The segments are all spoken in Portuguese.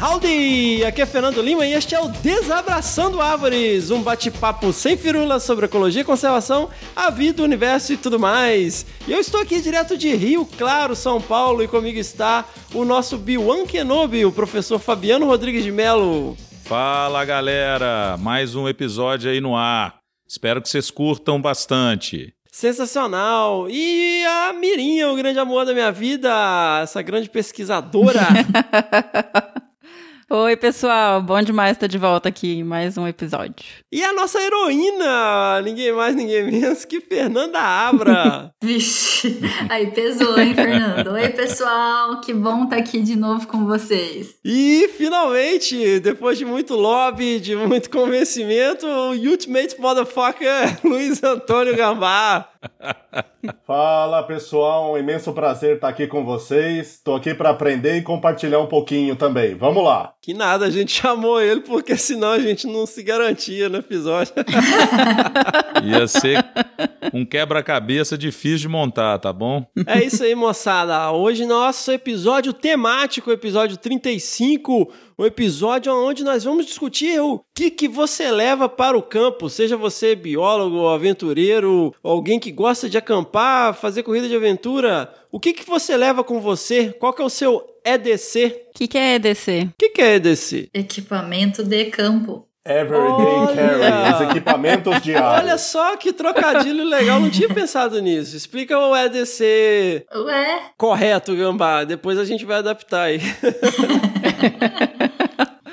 Howdy! Aqui é Fernando Lima e este é o Desabraçando Árvores, um bate-papo sem firulas sobre ecologia, conservação, a vida, o universo e tudo mais. E eu estou aqui direto de Rio Claro, São Paulo, e comigo está o nosso Biwan Kenobi, o professor Fabiano Rodrigues de Melo. Fala galera, mais um episódio aí no ar. Espero que vocês curtam bastante. Sensacional! E a Mirinha, o grande amor da minha vida, essa grande pesquisadora. Oi, pessoal, bom demais estar de volta aqui em mais um episódio. E a nossa heroína, ninguém mais, ninguém menos que Fernanda Abra. Vixe, aí pesou, hein, Fernando? Oi, pessoal, que bom estar aqui de novo com vocês. E finalmente, depois de muito lobby, de muito convencimento, o Ultimate Motherfucker Luiz Antônio Gambá. Fala pessoal, um imenso prazer estar aqui com vocês. Estou aqui para aprender e compartilhar um pouquinho também. Vamos lá. Que nada, a gente chamou ele porque senão a gente não se garantia no episódio. Ia ser um quebra-cabeça difícil de montar, tá bom? É isso aí, moçada. Hoje nosso episódio temático, episódio 35, um episódio onde nós vamos discutir o que, que você leva para o campo, seja você biólogo, aventureiro, alguém que gosta de acampar, fazer corrida de aventura. O que, que você leva com você? Qual que é o seu EDC? O que, que é EDC? O que, que é EDC? Equipamento de campo. Everyday Olha! Carry, os equipamentos diários. Olha só que trocadilho legal, não tinha pensado nisso. Explica o EDC Ué, correto, Gambá. Depois a gente vai adaptar aí.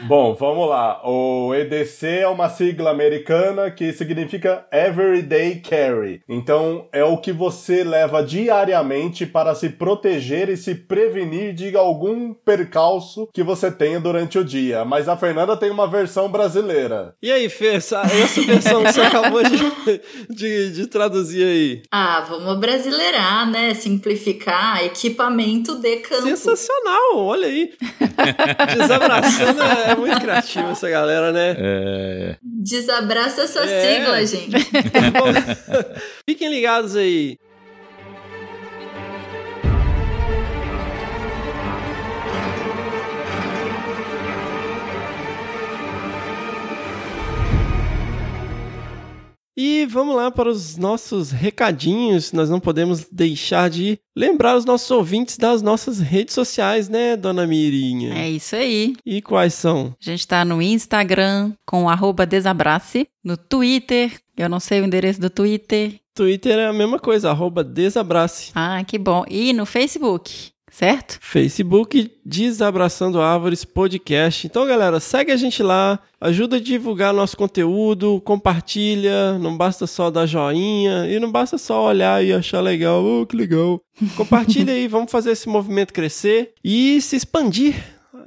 Bom, vamos lá. O EDC é uma sigla americana que significa Everyday Carry. Então, é o que você leva diariamente para se proteger e se prevenir de algum percalço que você tenha durante o dia. Mas a Fernanda tem uma versão brasileira. E aí, Fê, essa, essa versão que você acabou de, de, de traduzir aí? ah, vamos brasileirar, né? Simplificar, equipamento de campo. Sensacional, olha aí. Desabraçando é muito criativo essa galera, né? É, Desabraça essa É. sigla, gente. Fiquem ligados aí. Vamos lá para os nossos recadinhos. Nós não podemos deixar de lembrar os nossos ouvintes das nossas redes sociais, né, dona Mirinha? É isso aí. E quais são? A gente tá no Instagram com desabrace, no Twitter, eu não sei o endereço do Twitter. Twitter é a mesma coisa, arroba desabrace. Ah, que bom. E no Facebook, certo? Facebook Desabraçando Árvores Podcast. Então, galera, segue a gente lá, ajuda a divulgar nosso conteúdo, compartilha, não basta só dar joinha e não basta só olhar e achar legal, oh, que legal. Compartilha aí, vamos fazer esse movimento crescer e se expandir,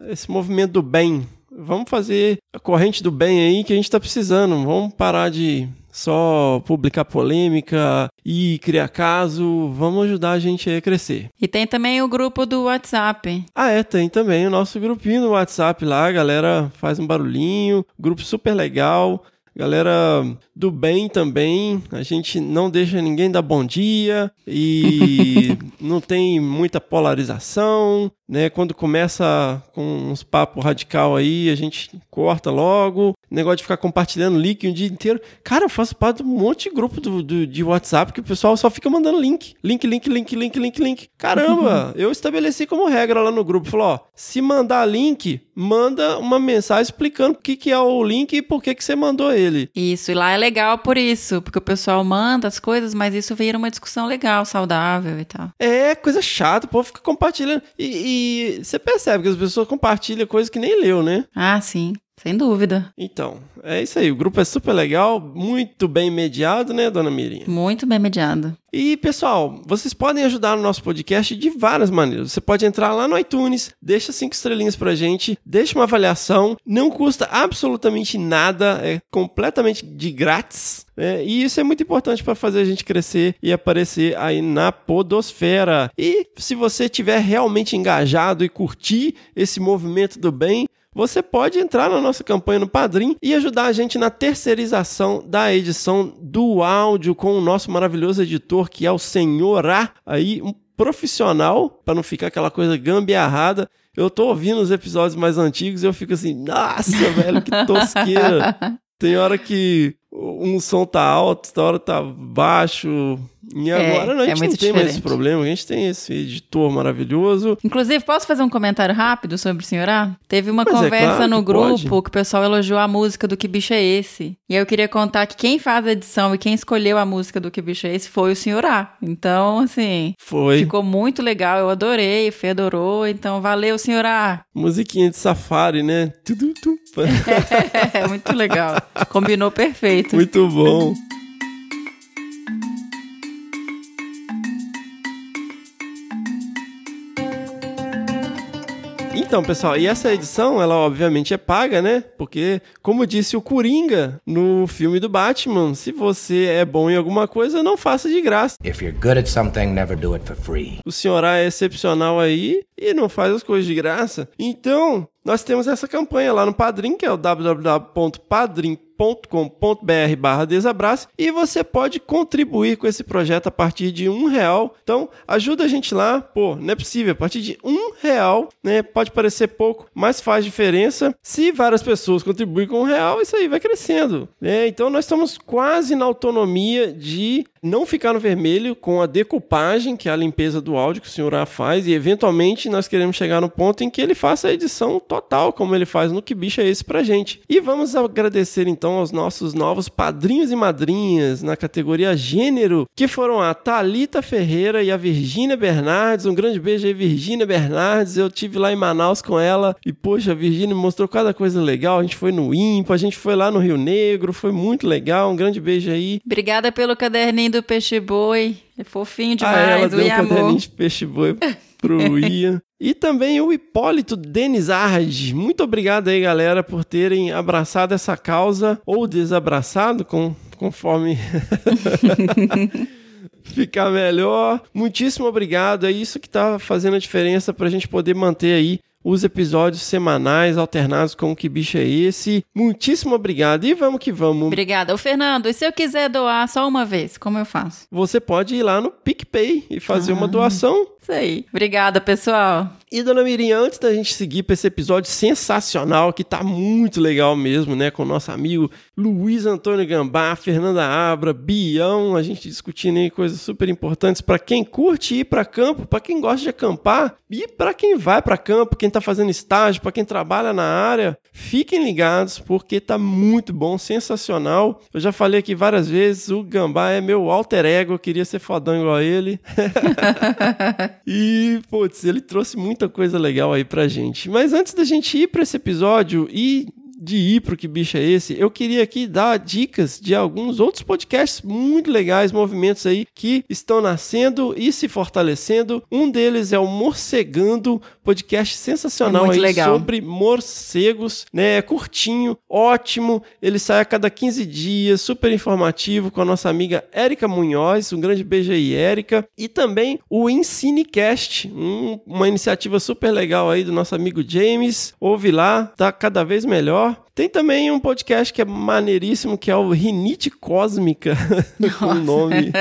esse movimento do bem. Vamos fazer a corrente do bem aí que a gente tá precisando. Vamos parar de só publicar polêmica e criar caso. Vamos ajudar a gente a crescer. E tem também o grupo do WhatsApp. Ah, é, tem também o nosso grupinho no WhatsApp lá, a galera faz um barulhinho, grupo super legal. Galera do bem também, a gente não deixa ninguém dar bom dia e não tem muita polarização, né? Quando começa com uns papos radical aí, a gente corta logo. Negócio de ficar compartilhando link o dia inteiro. Cara, eu faço parte de um monte de grupo do, do- de WhatsApp que o pessoal só fica mandando link. Link, link, link, link, link, link. Caramba, eu estabeleci como regra lá no grupo. Falou, ó, se mandar link, manda uma mensagem explicando o que, que é o link e por que, que você mandou ele. Isso, e lá é legal por isso, porque o pessoal manda as coisas, mas isso vira uma discussão legal, saudável e tal. É coisa chata, o povo fica compartilhando. E, e você percebe que as pessoas compartilham coisas que nem leu, né? Ah, sim. Sem dúvida. Então, é isso aí. O grupo é super legal, muito bem mediado, né, dona Mirinha? Muito bem mediado. E, pessoal, vocês podem ajudar no nosso podcast de várias maneiras. Você pode entrar lá no iTunes, deixa cinco estrelinhas pra gente, deixa uma avaliação, não custa absolutamente nada, é completamente de grátis. né? e isso é muito importante para fazer a gente crescer e aparecer aí na podosfera. E se você tiver realmente engajado e curtir esse movimento do bem, você pode entrar na nossa campanha no Padrim e ajudar a gente na terceirização da edição do áudio com o nosso maravilhoso editor, que é o Senhor A, aí um profissional, para não ficar aquela coisa gambiarrada. Eu tô ouvindo os episódios mais antigos e eu fico assim, nossa, velho, que tosqueira. Tem hora que um som tá alto, outra hora tá baixo. E É, agora não, a é gente não muito tem mais esse problema. A gente tem esse editor maravilhoso. Inclusive, posso fazer um comentário rápido sobre o senhor A? Teve uma Mas é conversa claro no grupo pode. que o pessoal elogiou a música do Que Bicho é Esse? E eu queria contar que quem faz a edição e quem escolheu a música do Que Bicho é Esse foi o senhor A. Então, assim, Foi. ficou muito legal. Eu adorei, o Fê adorou. Então, valeu, senhor A. Musiquinha de safari, né? É, muito legal. Combinou perfeito. Muito bom. Então, pessoal, e essa edição, ela obviamente é paga, né? Porque, como disse o Coringa no filme do Batman, se você é bom em alguma coisa, não faça de graça. If you're good at something, never do it for free. O senhor A é excepcional aí e não faz as coisas de graça. Então, nós temos essa campanha lá no Padrim, que é o www.padrim.com.br barra desabrace e você pode contribuir com esse projeto a partir de um real. Então, ajuda a gente lá. Pô, não é possível. A partir de um real, né? Pode parecer pouco, mas faz diferença. Se várias pessoas contribuem com um real, isso aí vai crescendo. né? Então, nós estamos quase na autonomia de não ficar no vermelho com a decupagem, que é a limpeza do áudio que o senhor A faz, e eventualmente nós queremos chegar no ponto em que ele faça a edição total, como ele faz no Que Bicho é Esse pra gente. E vamos agradecer então aos nossos novos padrinhos e madrinhas na categoria gênero, que foram a Talita Ferreira e a Virgínia Bernardes. Um grande beijo aí, Virgínia Bernardes. Eu tive lá em Manaus com ela e, poxa, a Virgínia me mostrou cada coisa legal. A gente foi no IMPA, a gente foi lá no Rio Negro, foi muito legal. Um grande beijo aí. Obrigada pelo caderninho do Peixe Boi. É fofinho Ah, ela demais, deu o um caderninho de peixe boi pro Ian. E também o Hipólito Denizardi. Muito obrigado aí, galera, por terem abraçado essa causa ou desabraçado, com, conforme ficar melhor. Muitíssimo obrigado. É isso que tá fazendo a diferença pra gente poder manter aí os episódios semanais alternados com o Que Bicho é Esse. Muitíssimo obrigado e vamos que vamos. Obrigada. Ô, Fernando, e se eu quiser doar só uma vez, como eu faço? Você pode ir lá no PicPay e fazer uma doação. Isso aí. Obrigada, pessoal. E, dona Mirim, antes da gente seguir para esse episódio sensacional, que tá muito legal mesmo, né? Com o nosso amigo Luiz Antônio Gambá, Fernanda Abra, Bião, a gente discutindo aí coisas super importantes para quem curte ir para campo, para quem gosta de acampar e para quem vai para campo, quem tá fazendo estágio, para quem trabalha na área. Fiquem ligados, porque tá muito bom, sensacional. Eu já falei aqui várias vezes, o Gambá é meu alter ego, eu queria ser fodão igual a ele. E, putz, ele trouxe muita coisa legal aí pra gente. Mas antes da gente ir pra esse episódio e de ir pro Que Bicho é Esse, eu queria aqui dar dicas de alguns outros podcasts muito legais, movimentos aí que estão nascendo e se fortalecendo. Um deles é o Morcegando, podcast sensacional É aí legal. sobre morcegos, né? É curtinho, ótimo. Ele sai a cada 15 dias, super informativo com a nossa amiga Érica Munhoz. Um grande beijo aí, Érica. E também o Ensinecast, um- uma iniciativa super legal aí do nosso amigo James. Ouve lá, tá cada vez melhor. Tem também um podcast que é maneiríssimo, que é o Rinite Cósmica, com um nome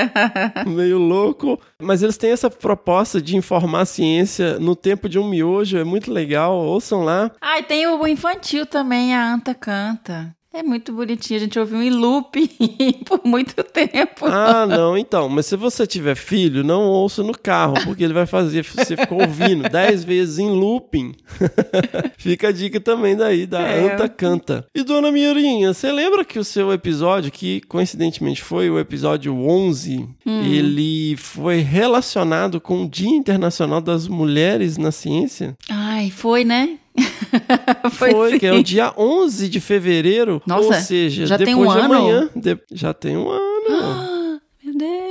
meio louco. Mas eles têm essa proposta de informar a ciência no tempo de um miojo, é muito legal. Ouçam lá. Ah, e tem o infantil também, a Anta Canta. É muito bonitinho, a gente ouviu em loop por muito tempo. Ah, não, então. Mas se você tiver filho, não ouça no carro, porque ele vai fazer você ficar ouvindo 10 vezes em looping. Fica a dica também daí, da É. Anta Canta. E dona Mirinha, você lembra que o seu episódio, que coincidentemente foi o episódio 11, ele foi relacionado com o Dia Internacional das Mulheres na Ciência? Ai, foi, né? Foi, Foi, que é o dia 11 de fevereiro. Nossa, ou seja, já tem depois um de ano? amanhã. De- Já tem um ano. Meu Deus.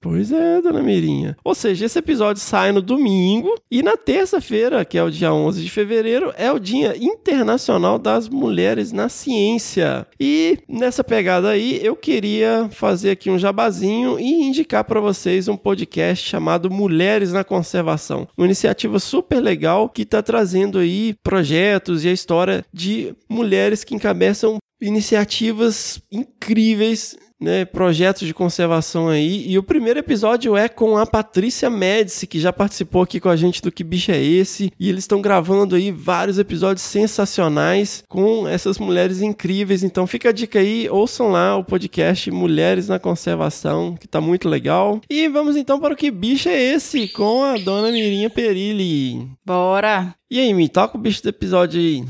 Pois é, dona Mirinha. Ou seja, esse episódio sai no domingo e na terça-feira, que é o dia 11 de fevereiro, é o Dia Internacional das Mulheres na Ciência. E nessa pegada aí, eu queria fazer aqui um jabazinho e indicar para vocês um podcast chamado Mulheres na Conservação. Uma iniciativa super legal que está trazendo aí projetos e a história de mulheres que encabeçam iniciativas incríveis né, projetos de conservação aí. E o primeiro episódio é com a Patrícia Médici, que já participou aqui com a gente do Que Bicho é Esse. E eles estão gravando aí vários episódios sensacionais com essas mulheres incríveis. Então fica a dica aí, ouçam lá o podcast Mulheres na Conservação, que tá muito legal. E vamos então para o Que Bicho é Esse, com a dona Mirinha Perilli. Bora. E aí, Mi, toca o bicho do episódio aí.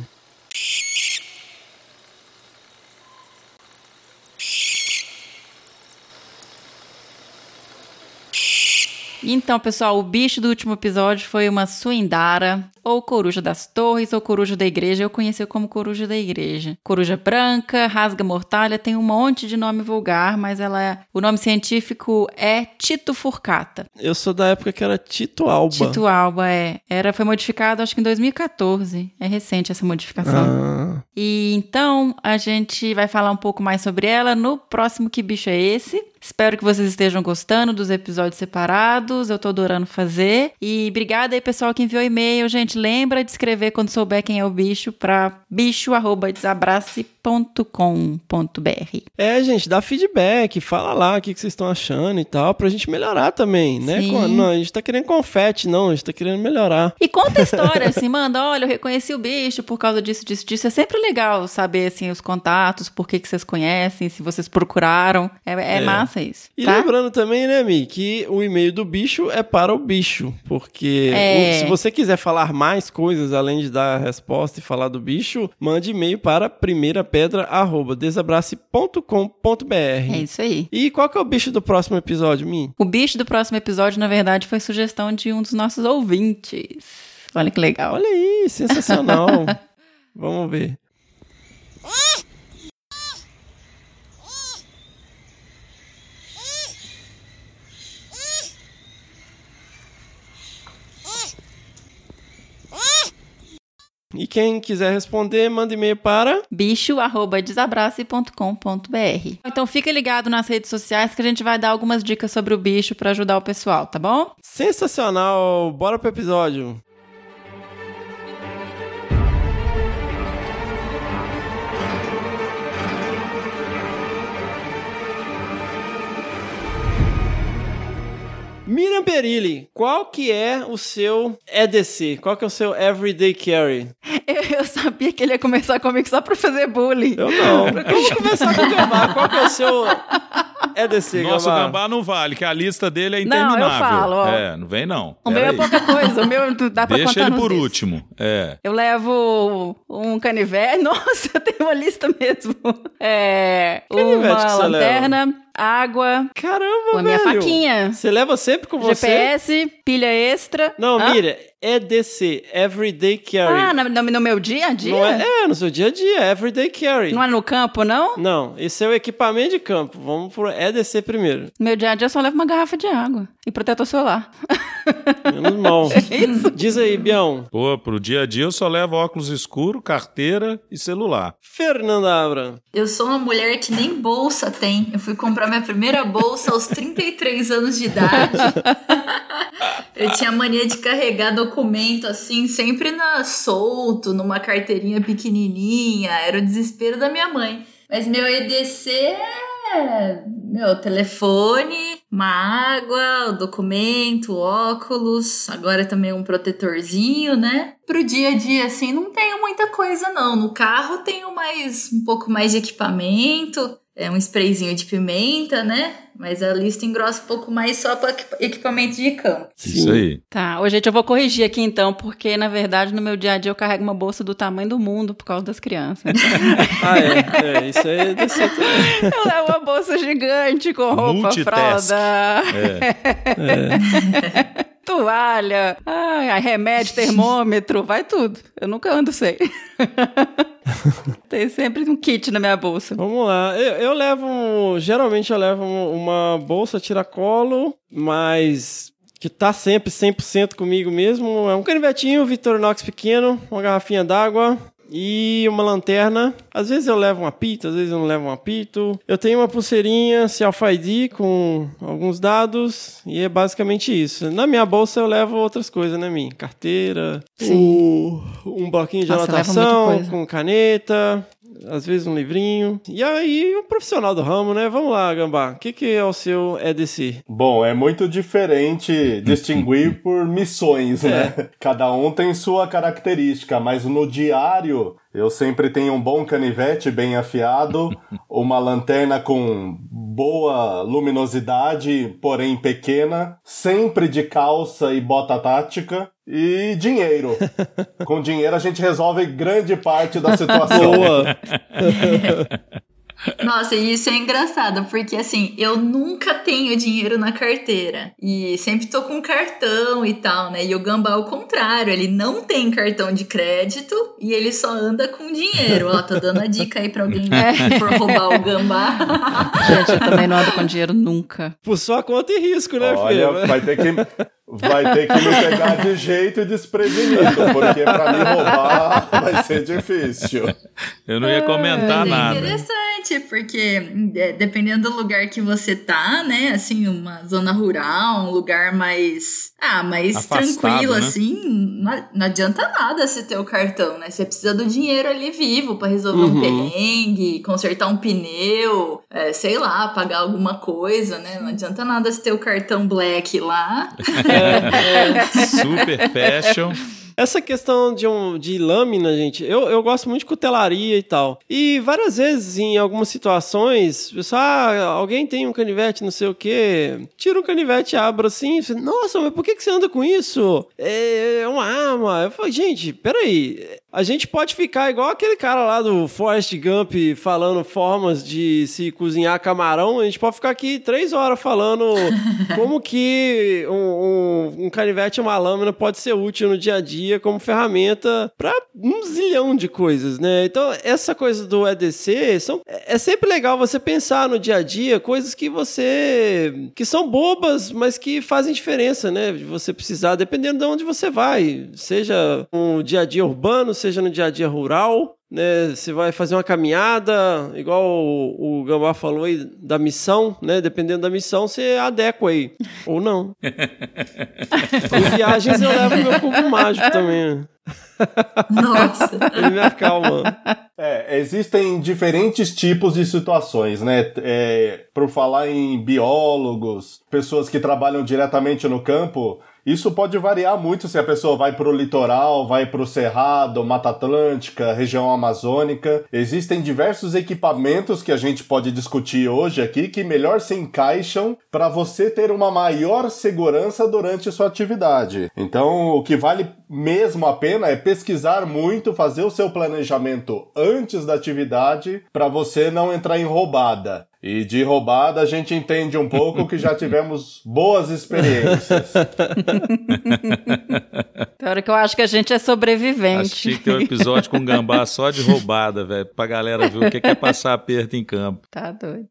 Então, pessoal, o bicho do último episódio foi uma suindara, ou coruja das torres, ou coruja da igreja. Eu conheci como coruja da igreja. Coruja branca, rasga mortalha, tem um monte de nome vulgar, mas ela é... o nome científico é Tito furcata. Eu sou da época que era Tito Alba. Tito alba, é. Era, foi modificado, acho que em 2014. É recente essa modificação. Ah, E então a gente vai falar um pouco mais sobre ela no próximo Que Bicho é Esse? Espero que vocês estejam gostando dos episódios separados. Eu tô adorando fazer. E obrigada aí, pessoal, que enviou e-mail. Gente, lembra de escrever quando souber quem é o bicho para bicho@desabrace.com.br. É, gente, dá feedback, fala lá o que, que vocês estão achando e tal, pra gente melhorar também, né? Sim. Não, a gente tá querendo confete, não, a gente tá querendo melhorar. E conta a história, assim, manda, olha, eu reconheci o bicho por causa disso, disso, disso. É sempre legal saber, assim, os contatos, por que, que vocês conhecem, se vocês procuraram. É, é É. massa isso, E tá? lembrando também, né, Mi, que o e-mail do bicho é para o bicho, porque É. se você quiser falar mais coisas além de dar a resposta e falar do bicho, mande e-mail para primeirapedra@desabrace.com.br. É isso aí. E qual que é o bicho do próximo episódio, Mi? O bicho do próximo episódio, na verdade, foi sugestão de um dos nossos ouvintes. Olha que legal. Olha aí, sensacional. Vamos ver. E quem quiser responder, manda e-mail para. bicho@desabrace.com.br. Então fica ligado nas redes sociais que a gente vai dar algumas dicas sobre o bicho pra ajudar o pessoal, tá bom? Sensacional! Bora pro episódio. Miriam Perilli, qual que é o seu EDC? Qual que é o seu Everyday Carry? Eu, eu sabia que ele ia começar comigo só pra fazer bullying. Eu não. Vamos começar com o Gambá. Qual que é o seu EDC, Nosso Gambá? gambá não vale, que a lista dele é Não, eu interminável. falo, ó. É, não vem não. O meu é pouca coisa, o meu dá pra Deixa contar ele por dedos. último. É. Eu levo um canivete. Nossa, tem uma lista mesmo. É, Canivete uma que você lanterna, água, Caramba, a minha velho. faquinha, Você leva sempre com você? GPS, pilha extra. Não, Hã? Miriam, EDC, Everyday Carry. Ah, no, no- meu dia a dia? É, é, no seu dia a dia, Everyday Carry. Não é no campo, não? Não, esse é o equipamento de campo. Vamos pro EDC primeiro. No meu dia a dia eu só levo uma garrafa de água e protetor solar. Menos mal. Isso. Diz aí, Bião. Pô, pro dia a dia eu só levo óculos escuro, carteira e celular. Fernanda Abra. Eu sou uma mulher que nem bolsa tem. Eu fui comprar minha primeira bolsa aos 33 anos de idade. Eu tinha mania de carregar documento assim, sempre na solto, numa carteirinha pequenininha. Era o desespero da minha mãe. Mas meu EDC é meu telefone, uma água, o documento, óculos, agora também um protetorzinho, né? Pro dia a dia assim, não tenho muita coisa não. No carro tenho mais um pouco mais de equipamento, é um sprayzinho de pimenta, né? Mas a lista engrossa um pouco mais só para equipamento de campo. Isso aí. Tá, ô gente, eu vou corrigir aqui então, porque na verdade no meu dia a dia eu carrego uma bolsa do tamanho do mundo por causa das crianças. Ah, é, é, isso aí é também. eu levo uma bolsa gigante com roupa, Multitask. fralda. É. É. toalha, ai, remédio, termômetro, vai tudo. Eu nunca ando sem. Tem sempre um kit na minha bolsa. Vamos lá. Eu, eu levo. Geralmente eu levo uma bolsa tiracolo, mas que tá sempre 100% comigo mesmo. É um canivetinho Victorinox pequeno, uma garrafinha d'água, e uma lanterna. Às vezes eu levo um apito, às vezes eu não levo um apito. Eu tenho uma pulseirinha Self-ID com alguns dados e é basicamente isso. Na minha bolsa eu levo outras coisas, né, minha? Carteira, o- um bloquinho de Nossa, anotação com caneta. Às vezes um livrinho. E aí, um profissional do ramo, né? Vamos lá, Gambá. O que, que é o seu EDC? Bom, é muito diferente distinguir por missões, né? Cada um tem sua característica, mas no diário eu sempre tenho um bom canivete bem afiado, uma lanterna com boa luminosidade, porém pequena, sempre de calça e bota tática. E dinheiro. Com dinheiro a gente resolve grande parte da situação. Boa! Nossa, e isso é engraçado, porque assim, eu nunca tenho dinheiro na carteira. E sempre tô com cartão e tal, né? E o Gambá, ao contrário, ele não tem cartão de crédito e ele só anda com dinheiro. Ó, tô dando a dica aí pra alguém que for roubar o Gambá. Gente, eu também não ando com dinheiro nunca. Por sua conta e risco, né, Olha, filho? vai ter que vai ter que me pegar de jeito desprevenido, porque pra me roubar vai ser difícil. Eu não ia comentar é nada. interessante, porque é, dependendo do lugar que você tá, né? Assim, uma zona rural, um lugar mais. Ah, mais Afastado, tranquilo, né? assim. Não, não adianta nada você ter o cartão, né? Você precisa do dinheiro ali vivo pra resolver um Uhum. perrengue, consertar um pneu, é, sei lá, pagar alguma coisa, né? Não adianta nada você ter o cartão black lá. Super fashion. Essa questão de, um, de lâmina, gente, eu, eu gosto muito de cutelaria e tal. E várias vezes, em algumas situações, pessoal, ah, alguém tem um canivete, não sei o quê. Tira o canivete, abre assim. Nossa, mas por que, que você anda com isso? É, é uma arma. Eu falo, gente, peraí. A gente pode ficar igual aquele cara lá do Forrest Gump falando formas de se cozinhar camarão. A gente pode ficar aqui três horas falando como que um, um- um canivete e uma lâmina pode ser útil no dia a dia como ferramenta para um zilhão de coisas, né? Então, essa coisa do EDC são, é sempre legal você pensar no dia a dia coisas que você. que são bobas, mas que fazem diferença, né? De você precisar, dependendo de onde você vai. Seja no dia a dia urbano, seja no dia a dia rural. Né, você vai fazer uma caminhada, igual o, o Gambá falou aí, da missão, né? Dependendo da missão, você adequa aí. Ou não. em viagens eu levo meu cubo mágico também. Nossa. Ele me acalma. É, existem diferentes tipos de situações, né? É, por falar em biólogos, pessoas que trabalham diretamente no campo, isso pode variar muito se a pessoa vai para o litoral, vai para o Cerrado, Mata Atlântica, região amazônica. Existem diversos equipamentos que a gente pode discutir hoje aqui que melhor se encaixam para você ter uma maior segurança durante sua atividade. Então, o que vale mesmo a pena é pesquisar muito, fazer o seu planejamento antes da atividade para você não entrar em roubada. E de roubada a gente entende um pouco que já tivemos boas experiências. Tem hora que eu acho que a gente é Acho que sobrevivente. ter um episódio com gambá só de roubada, velho. Pra galera ver o que que é passar aperto em campo. Tá doido.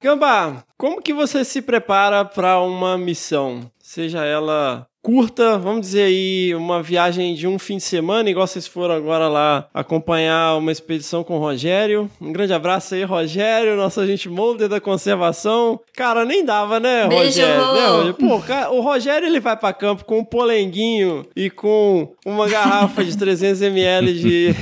Gambá, como que você se prepara para uma missão? Seja ela curta, vamos dizer aí, uma viagem de um fim de semana, igual vocês foram agora lá acompanhar uma expedição com o Rogério. Um grande abraço aí, Rogério, nosso agente molder da conservação. Cara, nem dava, né, Beijo, Rogério? Né, Rogério? Pô, cara, o Rogério ele vai para campo com um polenguinho e com uma garrafa de 300ml de,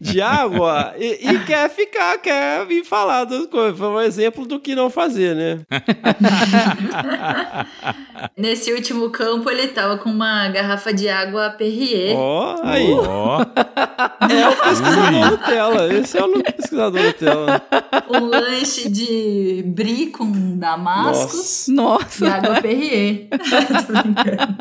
de água e, e quer ficar, quer vir falar das coisas. Foi um exemplo do que não fazer, né? Nesse último campo, ele tava com uma garrafa de água Perrier. Ó, aí. Ó, É o pesquisador Nutella. Esse é o pesquisador Nutella. Um lanche de brie com damascos Nossa. e água Perrier. Tô brincando.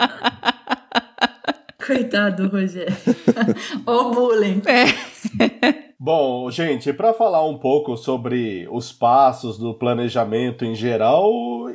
Coitado do Rogério. Ó o bullying. É. Bom, gente, para falar um pouco sobre os passos do planejamento em geral,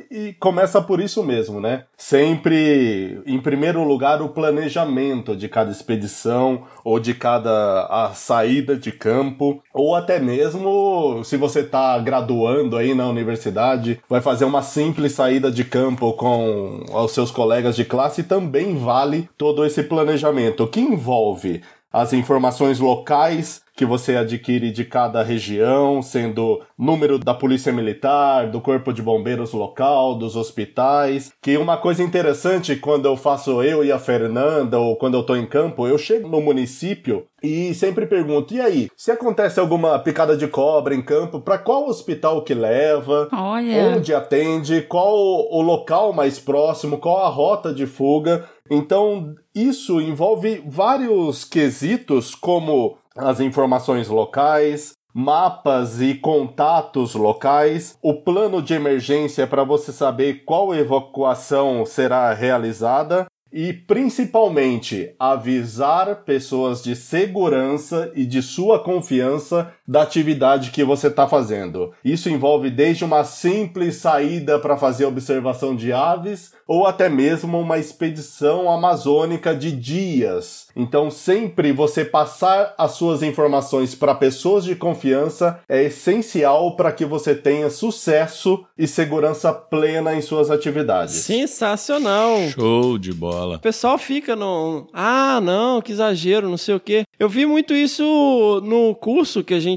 e começa por isso mesmo, né? Sempre, em primeiro lugar, o planejamento de cada expedição ou de cada a saída de campo, ou até mesmo se você está graduando aí na universidade, vai fazer uma simples saída de campo com os seus colegas de classe, também vale todo esse planejamento que envolve as informações locais que você adquire de cada região, sendo número da polícia militar, do corpo de bombeiros local, dos hospitais. Que uma coisa interessante quando eu faço eu e a Fernanda ou quando eu tô em campo, eu chego no município e sempre pergunto: "E aí, se acontece alguma picada de cobra em campo, para qual hospital que leva? Olha. Onde atende? Qual o local mais próximo? Qual a rota de fuga?" Então, isso envolve vários quesitos como as informações locais, mapas e contatos locais, o plano de emergência para você saber qual evacuação será realizada e principalmente avisar pessoas de segurança e de sua confiança da atividade que você está fazendo. Isso envolve desde uma simples saída para fazer observação de aves ou até mesmo uma expedição amazônica de dias. Então, sempre você passar as suas informações para pessoas de confiança é essencial para que você tenha sucesso e segurança plena em suas atividades. Sensacional! Show de bola. O pessoal fica no. Ah, não, que exagero, não sei o quê. Eu vi muito isso no curso que a gente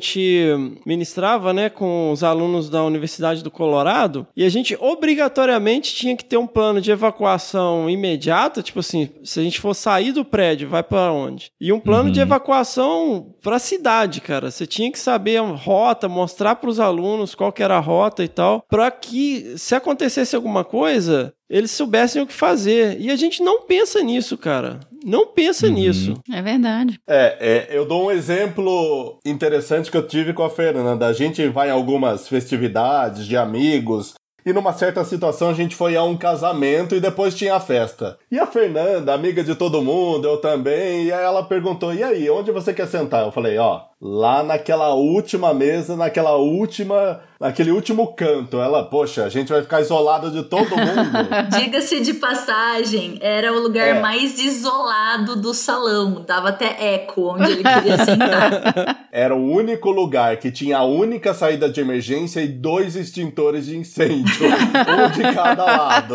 ministrava, né, com os alunos da Universidade do Colorado. E a gente obrigatoriamente tinha que ter um plano de evacuação imediata, tipo assim, se a gente for sair do prédio, vai para onde? E um plano de evacuação para a cidade, cara. Você tinha que saber a rota, mostrar para os alunos qual que era a rota e tal, para que se acontecesse alguma coisa, eles soubessem o que fazer. E a gente não pensa nisso, cara. Não pensa nisso. É verdade. É, é, eu dou um exemplo interessante que eu tive com a Fernanda. A gente vai em algumas festividades de amigos. E numa certa situação a gente foi a um casamento e depois tinha a festa. E a Fernanda, amiga de todo mundo, eu também, e aí ela perguntou: "E aí, onde você quer sentar?" Eu falei: "Ó, lá naquela última mesa, naquela última, naquele último canto". Ela: "Poxa, a gente vai ficar isolado de todo mundo". Diga-se de passagem, era o lugar É. mais isolado do salão. Dava até eco onde ele queria sentar. Era o único lugar que tinha a única saída de emergência e dois extintores de incêndio, um de cada lado.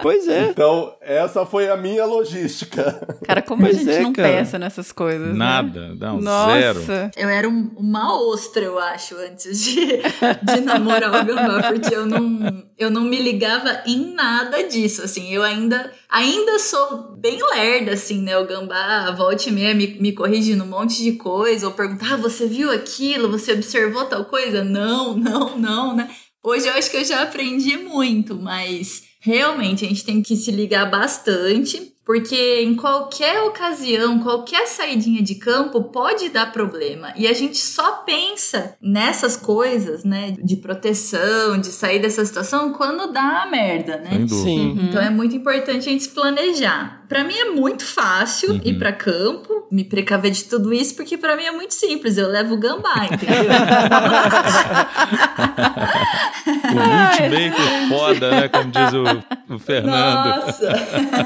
Pois é. Então, essa foi a minha logística. Cara, como a Pois gente é, não cara. pensa nessas coisas, né? Nada, não, Nossa. zero. Eu era um- uma ostra, eu acho, antes de, de namorar o Gambá, porque eu não, eu não me ligava em nada disso, assim, eu ainda, ainda sou bem lerda, assim, né, o Gambá, volta e meia, me, me corrigindo um monte de coisa, ou perguntar, ah, você viu aquilo, você observou tal coisa? Não, não, não, né, hoje eu acho que eu já aprendi muito, mas realmente a gente tem que se ligar bastante, porque em qualquer ocasião, qualquer saidinha de campo pode dar problema. E a gente só pensa nessas coisas, né, de proteção, de sair dessa situação quando dá a merda, né? Sem dúvida. Sim. Então é muito importante a gente se planejar. Pra mim é muito fácil Uhum. ir pra campo, me precaver de tudo isso, porque pra mim é muito simples. Eu levo o gambá, entendeu? O ultimator foda, né? Como diz o, o Fernando. Nossa!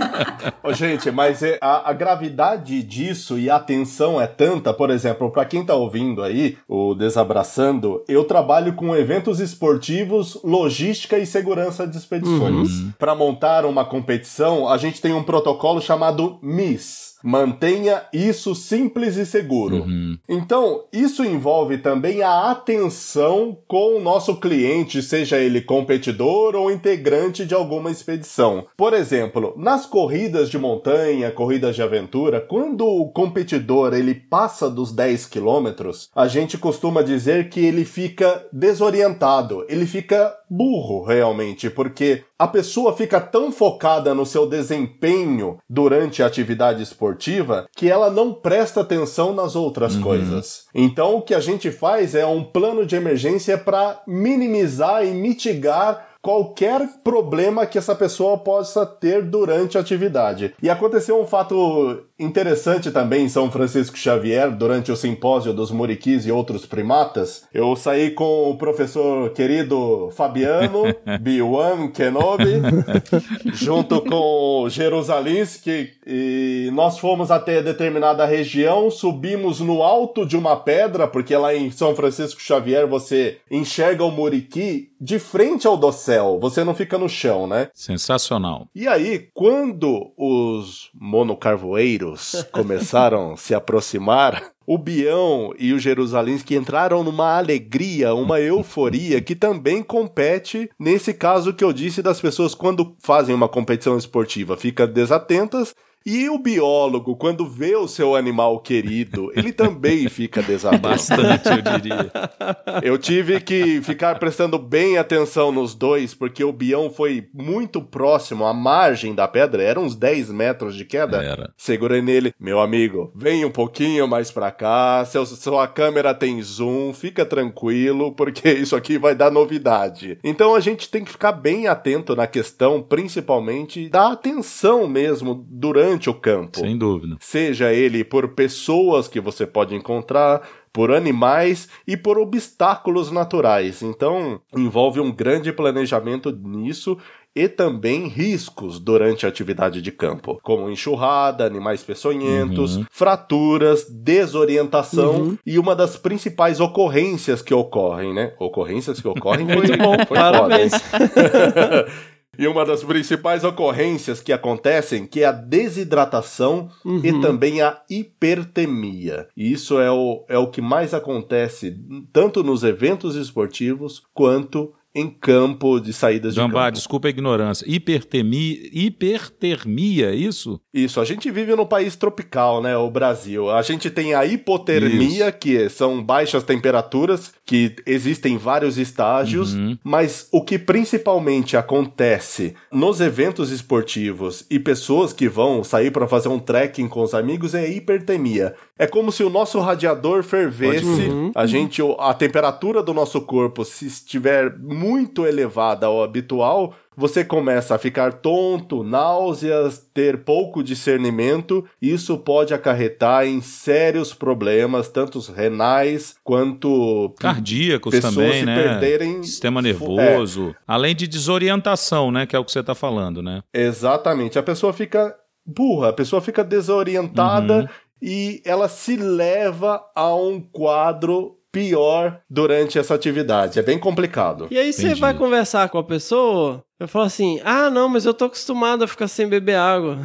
Ô, gente, mas é- a, a gravidade disso e a tensão é tanta, por exemplo, pra quem tá ouvindo aí, o Desabraçando, eu trabalho com eventos esportivos, logística e segurança de expedições. Pra montar uma competição, a gente tem um protocolo chamado MIS. Mantenha isso simples e seguro. Uhum. Então, isso envolve também a atenção com o nosso cliente, seja ele competidor ou integrante de alguma expedição. Por exemplo, nas corridas de montanha, corridas de aventura, quando o competidor ele passa dos 10 quilômetros, a gente costuma dizer que ele fica desorientado, ele fica burro realmente, porque a pessoa fica tão focada no seu desempenho durante a atividade esportiva que ela não presta atenção nas outras coisas. Então o que a gente faz é um plano de emergência para minimizar e mitigar qualquer problema que essa pessoa possa ter durante a atividade. E aconteceu um fato interessante também em São Francisco Xavier, durante o simpósio dos muriquis e outros primatas. Eu saí com o professor querido Fabiano, Biwan Kenobi, junto com Jerusalinski, e nós fomos até determinada região, subimos no alto de uma pedra, porque lá em São Francisco Xavier você enxerga o muriqui de frente ao dossel, você não fica no chão, né? Sensacional. E aí, quando os monocarvoeiros começaram a se aproximar, o Bião e o Jerusalinski entraram numa alegria, uma euforia que também compete nesse caso que eu disse das pessoas quando fazem uma competição esportiva, fica desatentas e o biólogo, quando vê o seu animal querido, ele também fica desatento. Bastante, eu diria. Eu tive que ficar prestando bem atenção nos dois, porque o bião foi muito próximo à margem da pedra, era uns 10 metros de queda. Era. Segurei nele, meu amigo, vem um pouquinho mais pra cá, seu, sua câmera tem zoom, fica tranquilo, porque isso aqui vai dar novidade. Então a gente tem que ficar bem atento na questão, principalmente da atenção mesmo durante o campo. Sem dúvida. Seja ele por pessoas que você pode encontrar, por animais e por obstáculos naturais. Então, envolve um grande planejamento nisso e também riscos durante a atividade de campo, como enxurrada, animais peçonhentos, Uhum. fraturas, desorientação e uma das principais ocorrências que ocorrem, né? Ocorrências que ocorrem foi, Muito bom, foi parabéns. E uma das principais ocorrências que acontecem que é a desidratação e também a hipertemia. E isso é o, é o que mais acontece tanto nos eventos esportivos quanto em campo de saídas de Gambá, campo. desculpa a ignorância. Hipertemia, hipertermia, isso? Isso, a gente vive num país tropical, né, o Brasil. A gente tem a hipotermia, Isso. que são baixas temperaturas, que existem vários estágios, Uhum. mas o que principalmente acontece nos eventos esportivos e pessoas que vão sair para fazer um trekking com os amigos é a hipertermia. É como se o nosso radiador fervesse, Uhum. a gente a temperatura do nosso corpo se estiver muito elevada ao habitual, você começa a ficar tonto, náuseas, ter pouco discernimento. Isso pode acarretar em sérios problemas, tanto renais quanto Cardíacos também, se né? perderem. Sistema Fu- nervoso. Além de desorientação, né? Que é o que você tá falando, né? Exatamente. A pessoa fica burra, a pessoa fica desorientada Uhum. E ela se leva a um quadro pior durante essa atividade. É bem complicado. E aí você vai conversar com a pessoa, eu falo assim: ah, não, mas eu tô acostumado a ficar sem beber água.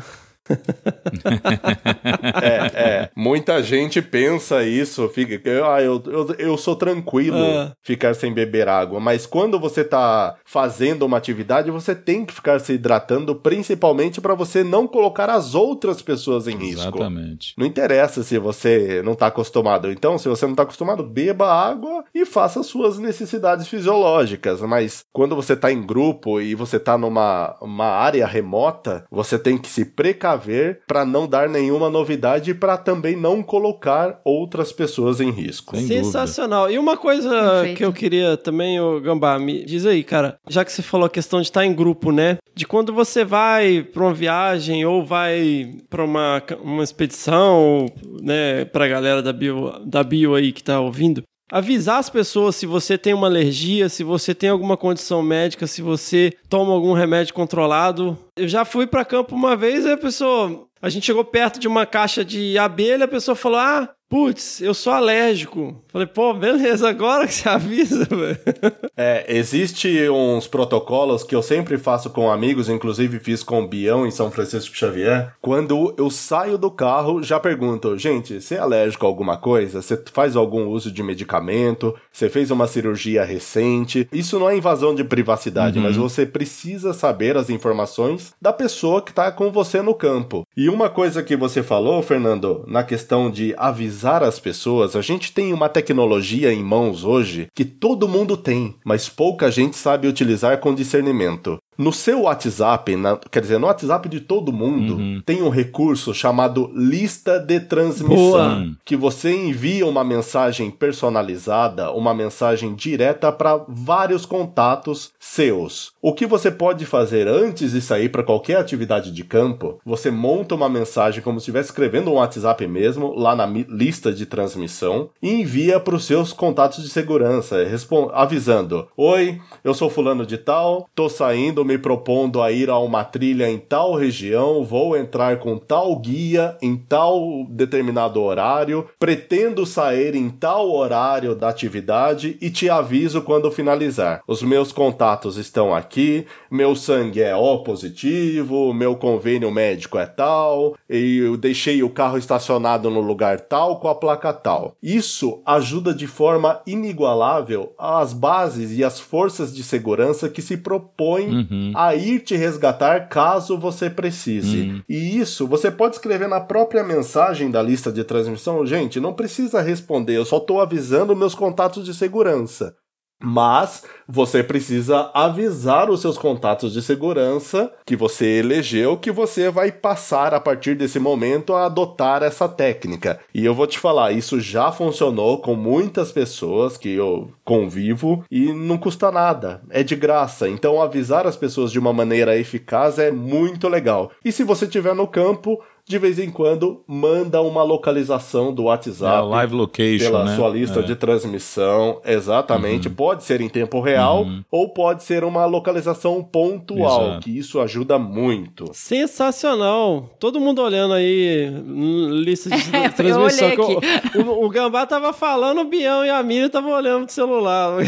É, é. Muita gente pensa isso, fica, ah, eu, eu, eu sou tranquilo Ah. ficar sem beber água, mas quando você tá fazendo uma atividade, você tem que ficar se hidratando, principalmente para você não colocar as outras pessoas em risco. Exatamente. Não interessa se você não tá acostumado. Então, se você não tá acostumado, beba água e faça suas necessidades fisiológicas. Mas quando você tá em grupo e você tá numa uma área remota, você tem que se precaver para não dar nenhuma novidade e para também não colocar outras pessoas em risco. Sem dúvida. Sensacional. E uma coisa Perfeito. que eu queria também, ô Gambá, me diz aí, cara, já que você falou a questão de estar em grupo, né? De quando você vai pra uma viagem ou vai pra uma, uma expedição, ou, né, pra galera da bio, da bio aí que tá ouvindo, avisar as pessoas se você tem uma alergia, se você tem alguma condição médica, se você toma algum remédio controlado. Eu já fui pra campo uma vez e a pessoa. A gente chegou perto de uma caixa de abelha, a pessoa falou: Ah, putz, eu sou alérgico. Falei, pô, beleza, agora que você avisa, velho. É, existe uns protocolos que eu sempre faço com amigos, inclusive fiz com o Bião em São Francisco Xavier. Quando eu saio do carro, já pergunto, gente, você é alérgico a alguma coisa? Você faz algum uso de medicamento? Você fez uma cirurgia recente? Isso não é invasão de privacidade, mas você precisa saber as informações da pessoa que está com você no campo. E uma coisa que você falou, Fernando, na questão de avisar as pessoas, a gente tem uma tecnologia em mãos hoje que todo mundo tem, mas pouca gente sabe utilizar com discernimento. No seu WhatsApp, na- quer dizer, no WhatsApp de todo mundo, tem um recurso chamado lista de transmissão, Boa. que você envia uma mensagem personalizada, uma mensagem direta para vários contatos seus. O que você pode fazer antes de sair para qualquer atividade de campo, você monta uma mensagem como se estivesse escrevendo um WhatsApp mesmo, lá na lista de transmissão, e envia para os seus contatos de segurança, avisando: Oi, eu sou fulano de tal, tô saindo me propondo a ir a uma trilha em tal região, vou entrar com tal guia em tal determinado horário, pretendo sair em tal horário da atividade e te aviso quando finalizar. Os meus contatos estão aqui, meu sangue é O positivo, meu convênio médico é tal, e eu deixei o carro estacionado no lugar tal com a placa tal. Isso ajuda de forma inigualável as bases e as forças de segurança que se propõem a ir te resgatar caso você precise. E isso você pode escrever na própria mensagem da lista de transmissão. Gente, não precisa responder, eu só estou avisando meus contatos de segurança. Mas você precisa avisar os seus contatos de segurança que você elegeu que você vai passar a partir desse momento a adotar essa técnica. E eu vou te falar, isso já funcionou com muitas pessoas que eu convivo e não custa nada, é de graça. Então avisar as pessoas de uma maneira eficaz é muito legal. E se você estiver no campo, de vez em quando manda uma localização do WhatsApp É, live location, pela né? sua lista É. de transmissão, exatamente. Pode ser em tempo real ou pode ser uma localização pontual, Exato. que isso ajuda muito. Sensacional. Todo mundo olhando aí, hum, lista de É, eu transmissão. o, o, o Gambá tava falando, o Bião e a Miriam tava olhando pro celular.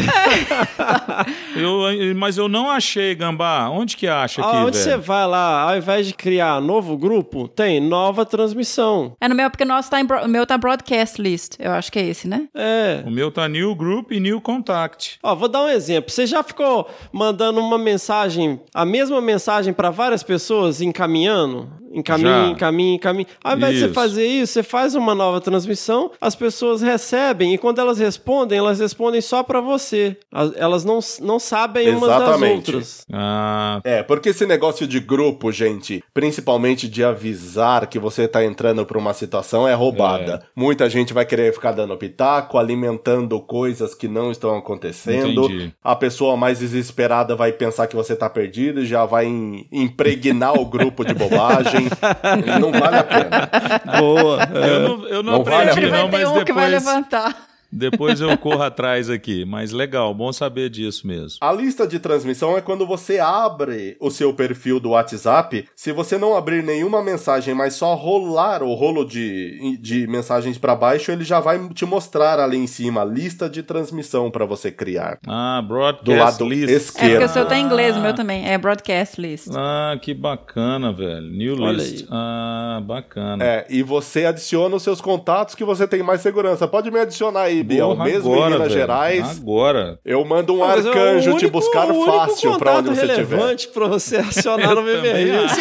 Eu, mas eu não achei, Gambá. Onde que acha aqui, Aonde você velho? vai lá, ao invés de criar novo grupo, tem nova transmissão. É no meu, porque o nosso tá em, bro- o meu tá broadcast list. Eu acho que é esse, né? É. O meu tá New Group e New Contact. Ó, vou dar um exemplo. Você já ficou mandando uma mensagem, a mesma mensagem para várias pessoas, encaminhando? Encaminha, encaminha, encaminha. Ao invés de você Isso. fazer isso, você faz uma nova transmissão, as pessoas recebem e quando elas respondem, elas respondem só para você. As- Elas não, não sabem umas das Exatamente. outras. Ah, É, porque esse negócio de grupo, gente, principalmente de avisar que você tá entrando pra uma situação é roubada. Muita gente vai querer ficar dando pitaco, alimentando coisas que não estão acontecendo. Entendi. A pessoa mais desesperada vai pensar que você tá perdido e já vai im- impregnar o grupo de bobagem. não vale a pena. Boa. eu não, eu não, Não vale a aprendi, pena. não, vai ter mas um que vai depois, levantar. Depois eu corro atrás aqui. Mas legal, bom saber disso mesmo. A lista de transmissão é quando você abre o seu perfil do WhatsApp. Se você não abrir nenhuma mensagem, mas só rolar o rolo de, de mensagens para baixo, ele já vai te mostrar ali em cima a lista de transmissão para você criar. Ah, Do broadcast lado list. É porque esquerdo. o seu tá em inglês, o meu também. É broadcast list. Ah, que bacana, velho. New Olha list. aí. Ah, bacana. É, e você adiciona os seus contatos que você tem mais segurança. Pode me adicionar aí, Biel. Porra, Mesmo agora, em Minas velho. Gerais, Agora. eu mando um Mas é o arcanjo te único- buscar único fácil pra onde você estiver. relevante pra você acionar no é o velho?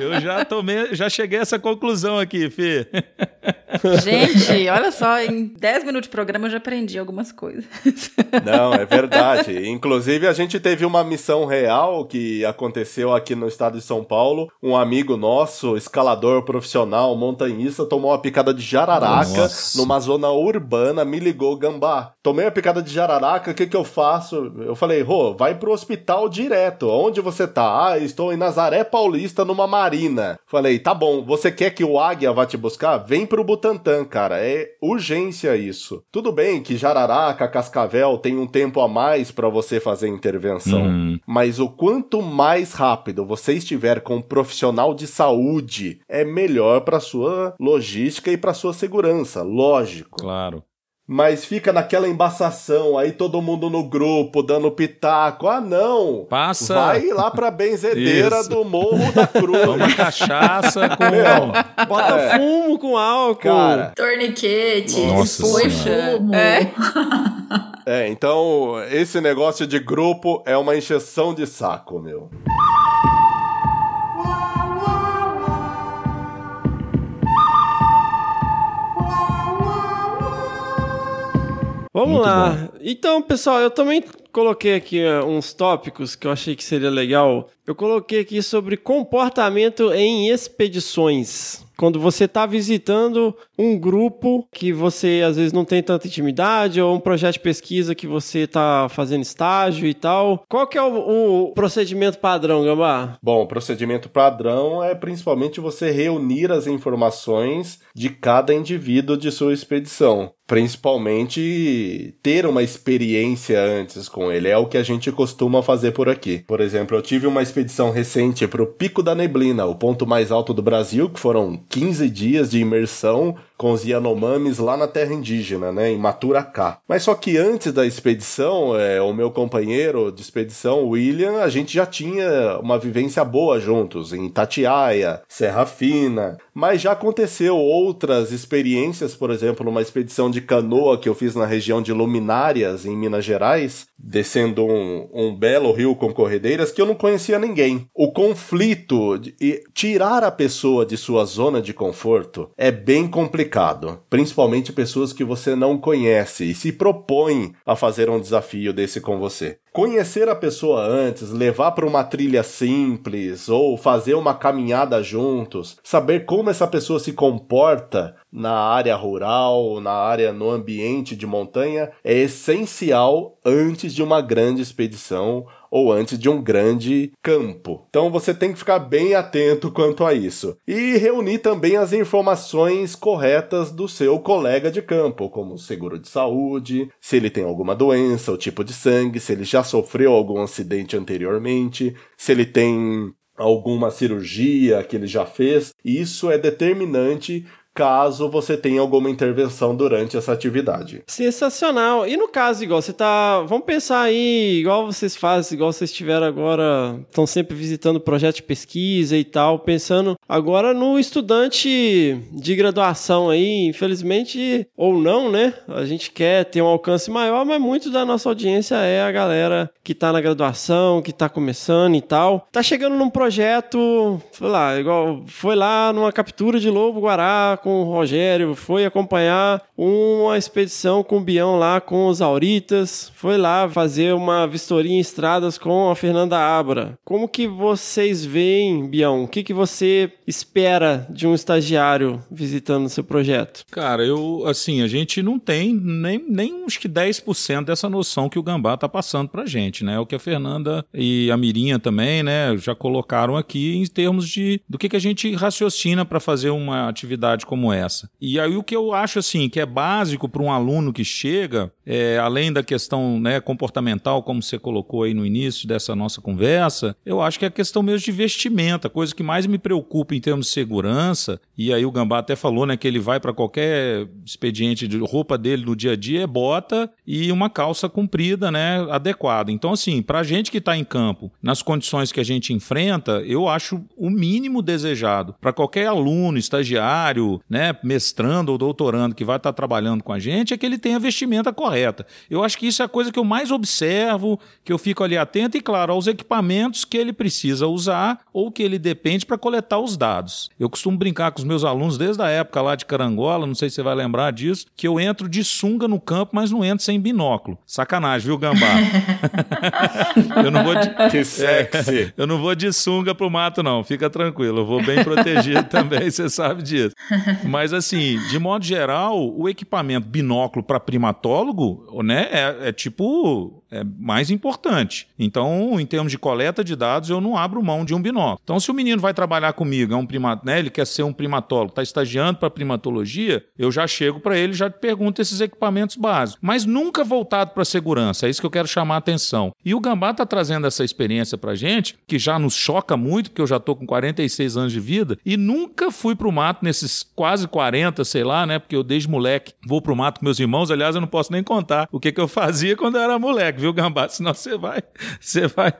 Eu já tomei, já cheguei a essa conclusão aqui, Fê. Gente, olha só, em 10 minutos de programa eu já aprendi algumas coisas. Não, é verdade. Inclusive, a gente teve uma missão real que aconteceu aqui no estado de São Paulo. Um amigo nosso, escalador profissional, montanhista, tomou uma picada de jararaca Nossa. numa zona urbana, me ligou, Gambá. Tomei a picada de jararaca, o que que eu faço? Eu falei, Rô, vai pro hospital direto. Onde você tá? Ah, estou em Nazaré Paulista, numa marina. Falei, tá bom, você quer que o Águia vá te buscar? Vem pro Butantã, cara. É urgência isso. Tudo bem que Jararaca, Cascavel tem um tempo a mais pra você fazer intervenção. Hum. Mas o quanto mais rápido você estiver com um profissional de saúde, é melhor pra sua logística e pra sua segurança, lógico. Claro. Mas fica naquela embaçação, aí todo mundo no grupo dando pitaco. Ah, não! Passa. Vai lá pra benzedeira Isso. do Morro da Cruz. Toma cachaça com. Meu, Bota É. fumo com álcool. Cara, Torniquete, Nossa foi fumo. É. é, então esse negócio de grupo é uma encheção de saco, meu. Vamos Muito lá. Então, pessoal, eu também coloquei aqui uh, uns tópicos que eu achei que seria legal. Eu coloquei aqui sobre comportamento em expedições. Quando você está visitando um grupo que você às vezes não tem tanta intimidade ou um projeto de pesquisa que você está fazendo estágio e tal, qual que é o, o procedimento padrão, Gambá? Bom, o procedimento padrão é principalmente você reunir as informações de cada indivíduo de sua expedição. Principalmente ter uma experiência antes com ele. É o que a gente costuma fazer por aqui. Por exemplo, eu tive uma expedição recente para o Pico da Neblina, o ponto mais alto do Brasil, que foram 15 dias de imersão com os Yanomamis lá na terra indígena, né, em Maturacá. Mas só que antes da expedição, é, o meu companheiro de expedição, William, a gente já tinha uma vivência boa juntos, em Tatiaia, Serra Fina, mas já aconteceu outras experiências, por exemplo, numa expedição de canoa que eu fiz na região de Luminárias, em Minas Gerais, descendo um, um belo rio com corredeiras que eu não conhecia ninguém. O conflito de tirar a pessoa de sua zona de conforto é bem complicado principalmente pessoas que você não conhece e se propõem a fazer um desafio desse com você. Conhecer a pessoa antes, levar para uma trilha simples ou fazer uma caminhada juntos, saber como essa pessoa se comporta na área rural, na área no ambiente de montanha, é essencial antes de uma grande expedição ou antes de um grande campo. Então você tem que ficar bem atento quanto a isso. E reunir também as informações corretas do seu colega de campo, como seguro de saúde, se ele tem alguma doença, o tipo de sangue, se ele já sofreu algum acidente anteriormente, se ele tem alguma cirurgia que ele já fez. Isso é determinante caso você tenha alguma intervenção durante essa atividade. Sensacional. E no caso, igual você tá. Vamos pensar aí, igual vocês fazem, igual vocês tiveram agora, estão sempre visitando projetos de pesquisa e tal, pensando agora no estudante de graduação aí, infelizmente, ou não, né? A gente quer ter um alcance maior, mas muito da nossa audiência é a galera que tá na graduação, que tá começando e tal. Tá chegando num projeto, sei lá, igual foi lá numa captura de lobo guará com o Rogério, foi acompanhar uma expedição com o Bião lá com os Auritas, foi lá fazer uma vistoria em estradas com a Fernanda Abra. Como que vocês veem, Bião? O que, que você espera de um estagiário visitando seu projeto? Cara, eu, assim, a gente não tem nem, nem uns que 10% dessa noção que o Gambá tá passando pra gente, né? O que a Fernanda e a Mirinha também, né, já colocaram aqui em termos de do que, que a gente raciocina para fazer uma atividade como essa. E aí o que eu acho assim que é básico para um aluno que chega, é, além da questão né, comportamental, como você colocou aí no início dessa nossa conversa, eu acho que é a questão mesmo de vestimenta, coisa que mais me preocupa em termos de segurança. E aí o Gambá até falou né, que ele vai para qualquer expediente de roupa dele no dia a dia é bota e uma calça comprida, né, adequada. Então assim, para a gente que está em campo, nas condições que a gente enfrenta, eu acho o mínimo desejado para qualquer aluno, estagiário, né, mestrando ou doutorando que vai estar trabalhando com a gente é que ele tenha a vestimenta correta. Eu acho que isso é a coisa que eu mais observo, que eu fico ali atento e, claro, aos equipamentos que ele precisa usar ou que ele depende para coletar os dados. Eu costumo brincar com os meus alunos desde a época lá de Carangola, não sei se você vai lembrar disso, que eu entro de sunga no campo, mas não entro sem binóculo. Sacanagem, viu, Gambá? eu não vou de... Que sexy! É, eu não vou de sunga pro mato, não. Fica tranquilo, eu vou bem protegido também, você sabe disso. Mas assim, de modo geral, o equipamento binóculo para primatólogo, né, é, é tipo é mais importante. Então, em termos de coleta de dados, eu não abro mão de um binóculo. Então, se o menino vai trabalhar comigo, é um prima, né, ele quer ser um primatólogo, está estagiando para primatologia, eu já chego para ele, já pergunto esses equipamentos básicos, mas nunca voltado para segurança. É isso que eu quero chamar a atenção. E o Gambá está trazendo essa experiência para gente, que já nos choca muito, porque eu já estou com 46 anos de vida e nunca fui para o mato nesses quase 40, sei lá, né? Porque eu desde moleque vou para o mato com meus irmãos. Aliás, eu não posso nem contar o que, que eu fazia quando eu era moleque viu, Gambá? Senão você vai. Você vai.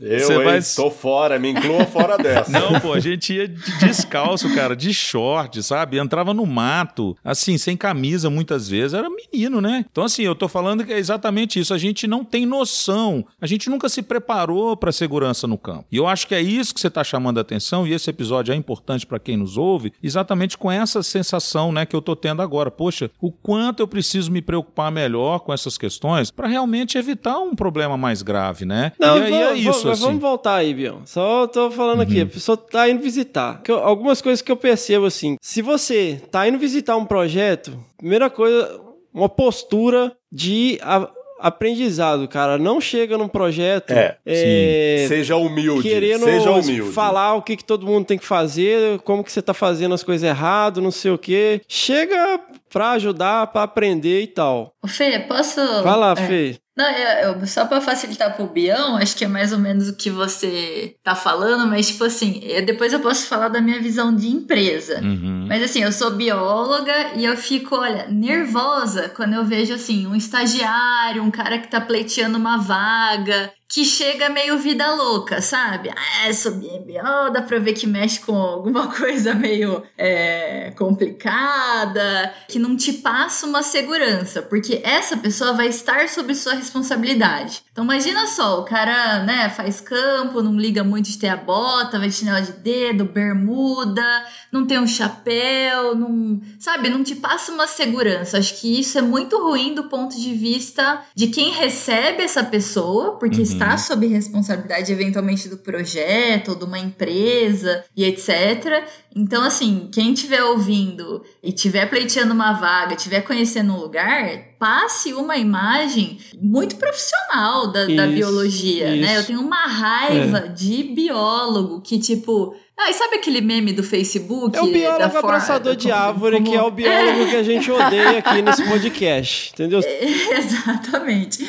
Eu vai... tô fora, me inclua fora dessa. Não, pô, a gente ia de descalço, cara, de short, sabe? Entrava no mato, assim, sem camisa muitas vezes. Era menino, né? Então, assim, eu tô falando que é exatamente isso. A gente não tem noção. A gente nunca se preparou para segurança no campo. E eu acho que é isso que você tá chamando a atenção, e esse episódio é importante para quem nos ouve, exatamente com essa sensação, né, que eu tô tendo agora. Poxa, o quanto eu preciso me preocupar melhor com essas questões para realmente evitar evitar um problema mais grave, né? Não, e aí vamos, é isso, vamos, assim. vamos voltar aí, Bion. Só tô falando aqui, a pessoa tá indo visitar. Que eu- algumas coisas que eu percebo assim, se você tá indo visitar um projeto, primeira coisa, uma postura de a- aprendizado, cara. Não chega num projeto É, é, Seja humilde. querendo seja humilde. falar o que, que todo mundo tem que fazer, como que você tá fazendo as coisas errado, não sei o quê. Chega pra ajudar, pra aprender e tal. Ô, Fê, posso. Vai lá, é. Fê. Não, eu, eu- só pra facilitar pro Bião, acho que é mais ou menos o que você tá falando, mas tipo assim, eu- depois eu posso falar da minha visão de empresa. Uhum. Mas assim, eu sou bióloga e eu fico, olha, nervosa quando eu vejo assim, um estagiário, um cara que tá pleiteando uma vaga, que chega meio vida louca, sabe? Ah, sou bi- bióloga, dá pra ver que mexe com alguma coisa meio é, complicada, que não te passa uma segurança, porque essa pessoa vai estar sob sua responsabilidade. Então imagina só, o cara, né, faz campo, não liga muito de ter a bota, vai de chinelo de dedo, bermuda, não tem um chapéu, não, sabe, não te passa uma segurança. Acho que isso é muito ruim do ponto de vista de quem recebe essa pessoa, porque está sob responsabilidade eventualmente do projeto ou de uma empresa e etc. Então, assim, quem estiver ouvindo e estiver pleiteando uma vaga, estiver conhecendo um lugar, passe uma imagem muito profissional da, da Isso, biologia, né? isso. Eu tenho uma raiva de biólogo que, tipo. Ah, e sabe aquele meme do Facebook? É o da biólogo forma- abraçador de árvore, como- que é o biólogo que a gente odeia aqui nesse podcast, entendeu? Exatamente.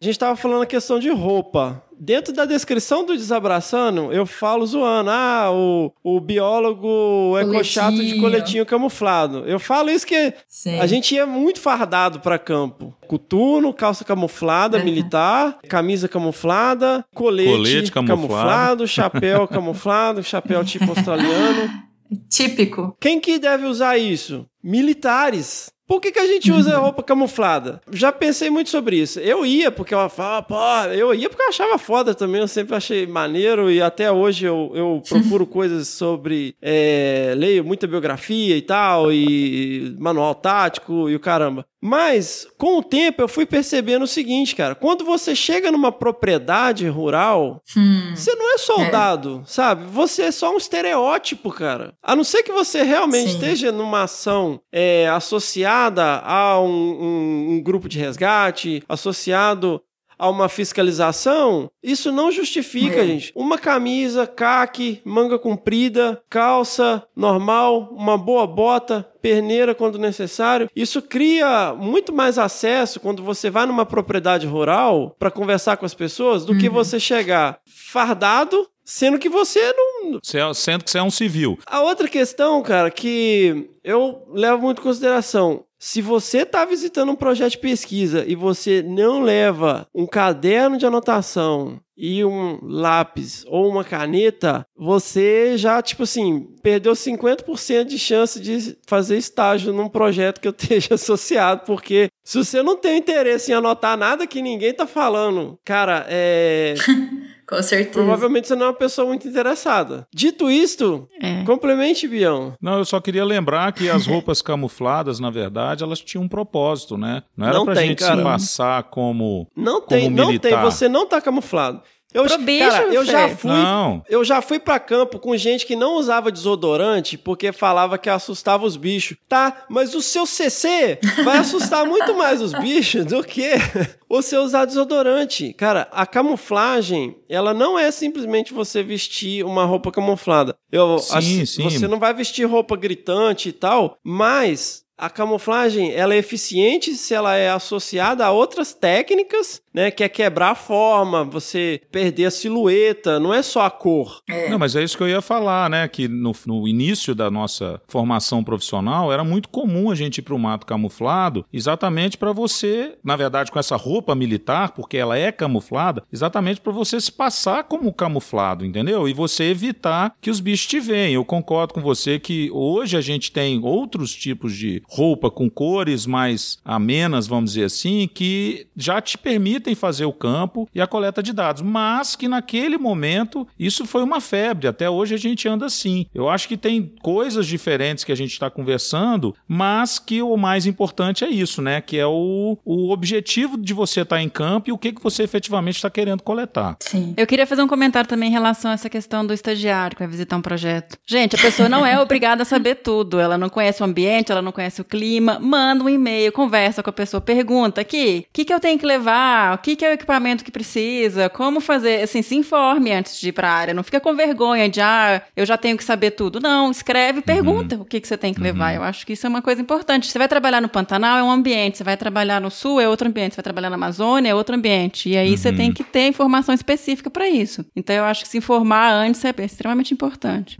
A gente tava falando a questão de roupa. Dentro da descrição do Desabraçando, eu falo zoando. Ah, o, o biólogo ecochato de Coletinho. camuflado. Eu falo isso que Sim. a gente ia muito fardado pra campo. Coturno, calça camuflada, Uhum. militar, camisa camuflada, colete, Colete camuflado. camuflado, chapéu camuflado, chapéu tipo australiano. Típico. Quem que deve usar isso? Militares. Por que, que a gente usa roupa camuflada? Já pensei muito sobre isso. Eu ia porque eu falava, pô, eu ia porque eu achava foda também, eu sempre achei maneiro e até hoje eu, eu procuro coisas sobre. é, leio muita biografia e tal, e manual tático e o caramba. Mas, com o tempo, eu fui percebendo o seguinte, cara. Quando você chega numa propriedade rural, Hum. você não é soldado, sabe? Você é só um estereótipo, cara. A não ser que você realmente Sim. esteja numa ação é, associada a um, um- um grupo de resgate, associado a uma fiscalização, isso não justifica, É. gente. Uma camisa, caque, manga comprida, calça normal, uma boa bota, perneira quando necessário. Isso cria muito mais acesso quando você vai numa propriedade rural para conversar com as pessoas do que você chegar fardado, sendo que você não, é- sendo que você é um civil. a outra questão, cara, que eu levo muito em consideração. Se você está visitando um projeto de pesquisa e você não leva um caderno de anotação e um lápis ou uma caneta, você já, tipo assim, perdeu 50% de chance de fazer estágio num projeto que eu esteja associado, porque se você não tem interesse em anotar nada que ninguém tá falando, cara, é. Com certeza. Provavelmente você não é uma pessoa muito interessada. Dito isto, É. complemente, Bião. Não, eu só queria lembrar que as roupas camufladas, na verdade, elas tinham um propósito, né? Não era Não pra tem, gente cara. se passar como. Não Como tem, não tem. militar. Você não tá camuflado. Eu, Pro bicho, cara, eu já fui. Não. Eu já fui pra campo com gente que não usava desodorante porque falava que assustava os bichos. Tá, mas o seu CC vai assustar muito mais os bichos do que você usar desodorante. Cara, a camuflagem, ela não é simplesmente você vestir uma roupa camuflada. Eu Sim, acho- sim. Você não vai vestir roupa gritante e tal, mas a camuflagem ela é eficiente se ela é associada a outras técnicas, né? Que é quebrar a forma, você perder a silhueta, não é só a cor. Não, mas é isso que eu ia falar, né? Que no, no início da nossa formação profissional era muito comum a gente ir para o mato camuflado, exatamente para você, na verdade, com essa roupa militar, porque ela é camuflada, exatamente para você se passar como camuflado, entendeu? E você evitar que os bichos te veem. Eu concordo com você que hoje a gente tem outros tipos de roupa com cores mais amenas, vamos dizer assim, que já te permitem fazer o campo e a coleta de dados, mas que naquele momento isso foi uma febre. Até hoje a gente anda assim. Eu acho que tem coisas diferentes que a gente está conversando, mas que o mais importante é isso, né? Que é o, o objetivo de você estar tá em campo e o que, que você efetivamente está querendo coletar. Sim. Eu queria fazer um comentário também em relação a essa questão do estagiário que vai visitar um projeto. Gente, a pessoa não é obrigada a saber tudo. Ela não conhece o ambiente, ela não conhece o clima. Manda um e-mail, conversa com a pessoa, pergunta aqui, o que, que eu tenho que levar? O que, que é o equipamento que precisa? Como fazer? Assim, se informe antes de ir para a área. Não fica com vergonha de, ah, eu já tenho que saber tudo. Não, escreve, pergunta uhum. o que, que você tem que levar. Uhum. Eu acho que isso é uma coisa importante. Você vai trabalhar no Pantanal, é um ambiente. Você vai trabalhar no Sul, é outro ambiente. Você vai trabalhar na Amazônia, é outro ambiente. E aí uhum. você tem que ter informação específica para isso. Então eu acho que se informar antes é extremamente importante.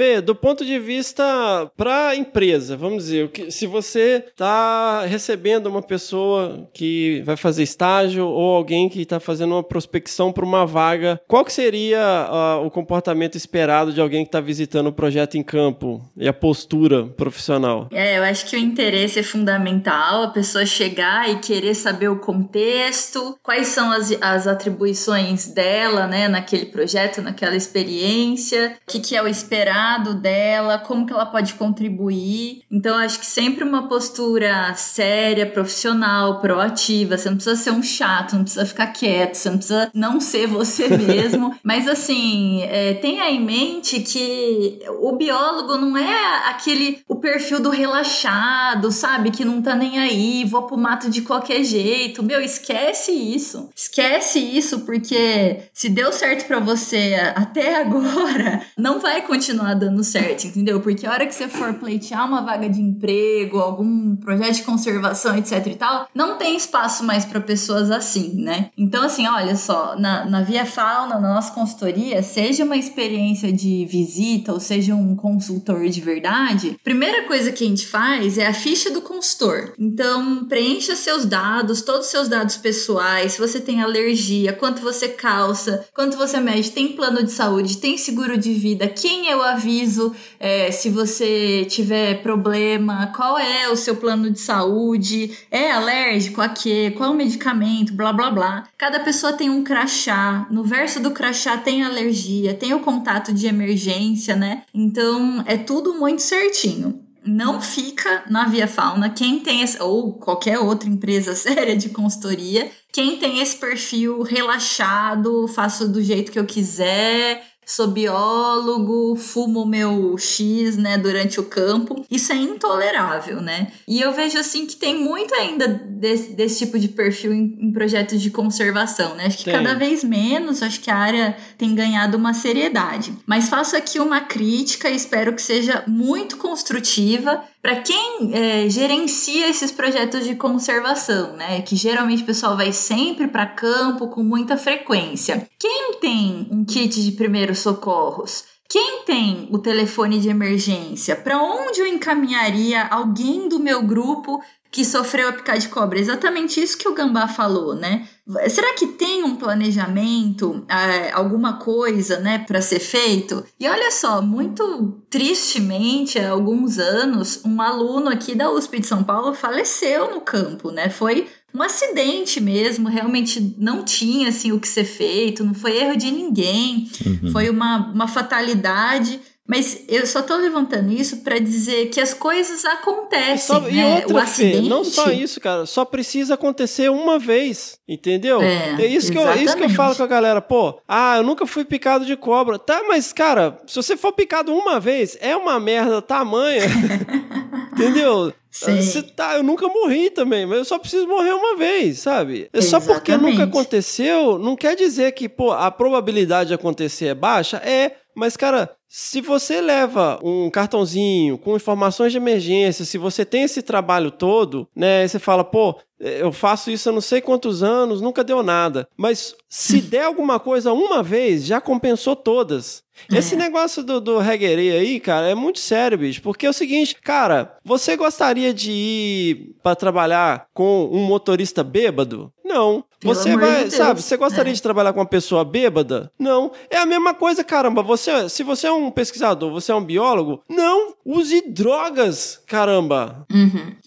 Fê, do ponto de vista para empresa, vamos dizer, se você está recebendo uma pessoa que vai fazer estágio ou alguém que está fazendo uma prospecção para uma vaga, qual que seria uh, o comportamento esperado de alguém que está visitando o projeto em campo e a postura profissional? É, eu acho que o interesse é fundamental, a pessoa chegar e querer saber o contexto, quais são as, as atribuições dela, né, naquele projeto, naquela experiência, o que, que é o esperado dela, como que ela pode contribuir. Então, acho que sempre uma postura séria, profissional, proativa. Você não precisa ser um chato, não precisa ficar quieto, você não precisa não ser você mesmo. Mas, assim, é, tenha em mente que o biólogo não é aquele, o perfil do relaxado, sabe? Que não tá nem aí, vou pro mato de qualquer jeito. Meu, esquece isso. Esquece isso, porque se deu certo para você até agora, não vai continuar dando certo, entendeu? Porque a hora que você for pleitear uma vaga de emprego, algum projeto de conservação, etc e tal, não tem espaço mais para pessoas assim, né? Então, assim, olha só, na, na Via Fauna, na nossa consultoria, seja uma experiência de visita ou seja um consultor de verdade, primeira coisa que a gente faz é a ficha do consultor. Então, preencha seus dados, todos os seus dados pessoais, se você tem alergia, quanto você calça, quanto você mede, tem plano de saúde, tem seguro de vida, quem eu aviso aviso é, se você tiver problema, qual é o seu plano de saúde, é alérgico a quê, qual o medicamento, blá blá blá. Cada pessoa tem um crachá, no verso do crachá tem alergia, tem o contato de emergência, né? Então é tudo muito certinho não fica na Via Fauna quem tem esse, ou qualquer outra empresa séria de consultoria, quem tem esse perfil relaxado, faço do jeito que eu quiser, sou biólogo, fumo meu X, né, durante o campo. Isso é intolerável, né? E eu vejo assim que tem muito ainda desse, desse tipo de perfil em, em, projetos de conservação, né? Acho que tem. cada vez menos, acho que a área tem ganhado uma seriedade. Mas faço aqui uma crítica e espero que seja muito construtiva para quem é, gerencia esses projetos de conservação, né, que geralmente o pessoal vai sempre para campo com muita frequência. Quem tem um kit de primeiros socorros? Quem tem o telefone de emergência? Para onde eu encaminharia alguém do meu grupo que sofreu a picada de cobra. Exatamente isso que o Gambá falou, né? Será que tem um planejamento, é, alguma coisa, né, para ser feito? E olha só, muito tristemente, há alguns anos, um aluno aqui da USP de São Paulo faleceu no campo, né? Foi um acidente mesmo, realmente não tinha assim o que ser feito, não foi erro de ninguém, uhum. foi uma, uma fatalidade. Mas eu só tô levantando isso para dizer que as coisas acontecem, só, né? E outra, o acidente... Fê, não só isso, cara, só precisa acontecer uma vez, entendeu? É, é isso, que eu, é isso que eu falo com a galera, pô, ah, eu nunca fui picado de cobra. Tá, mas cara, se você for picado uma vez, é uma merda tamanha. entendeu? Você tá, eu nunca morri também, mas eu só preciso morrer uma vez, sabe? É só porque nunca aconteceu, não quer dizer que, pô, a probabilidade de acontecer é baixa, é, mas, cara, Se você leva um cartãozinho com informações de emergência, se você tem esse trabalho todo, né, você fala, pô, eu faço isso há não sei quantos anos, nunca deu nada. Mas se der alguma coisa uma vez, já compensou todas. Esse negócio do, do reguerê aí, cara, é muito sério, bicho. Porque é o seguinte, cara, você gostaria de ir para trabalhar com um motorista bêbado? Não. Pelo você de vai, sabe, você gostaria É. de trabalhar com uma pessoa bêbada? Não. É a mesma coisa, caramba. Você, se você é um pesquisador, você é um biólogo, não use drogas, caramba.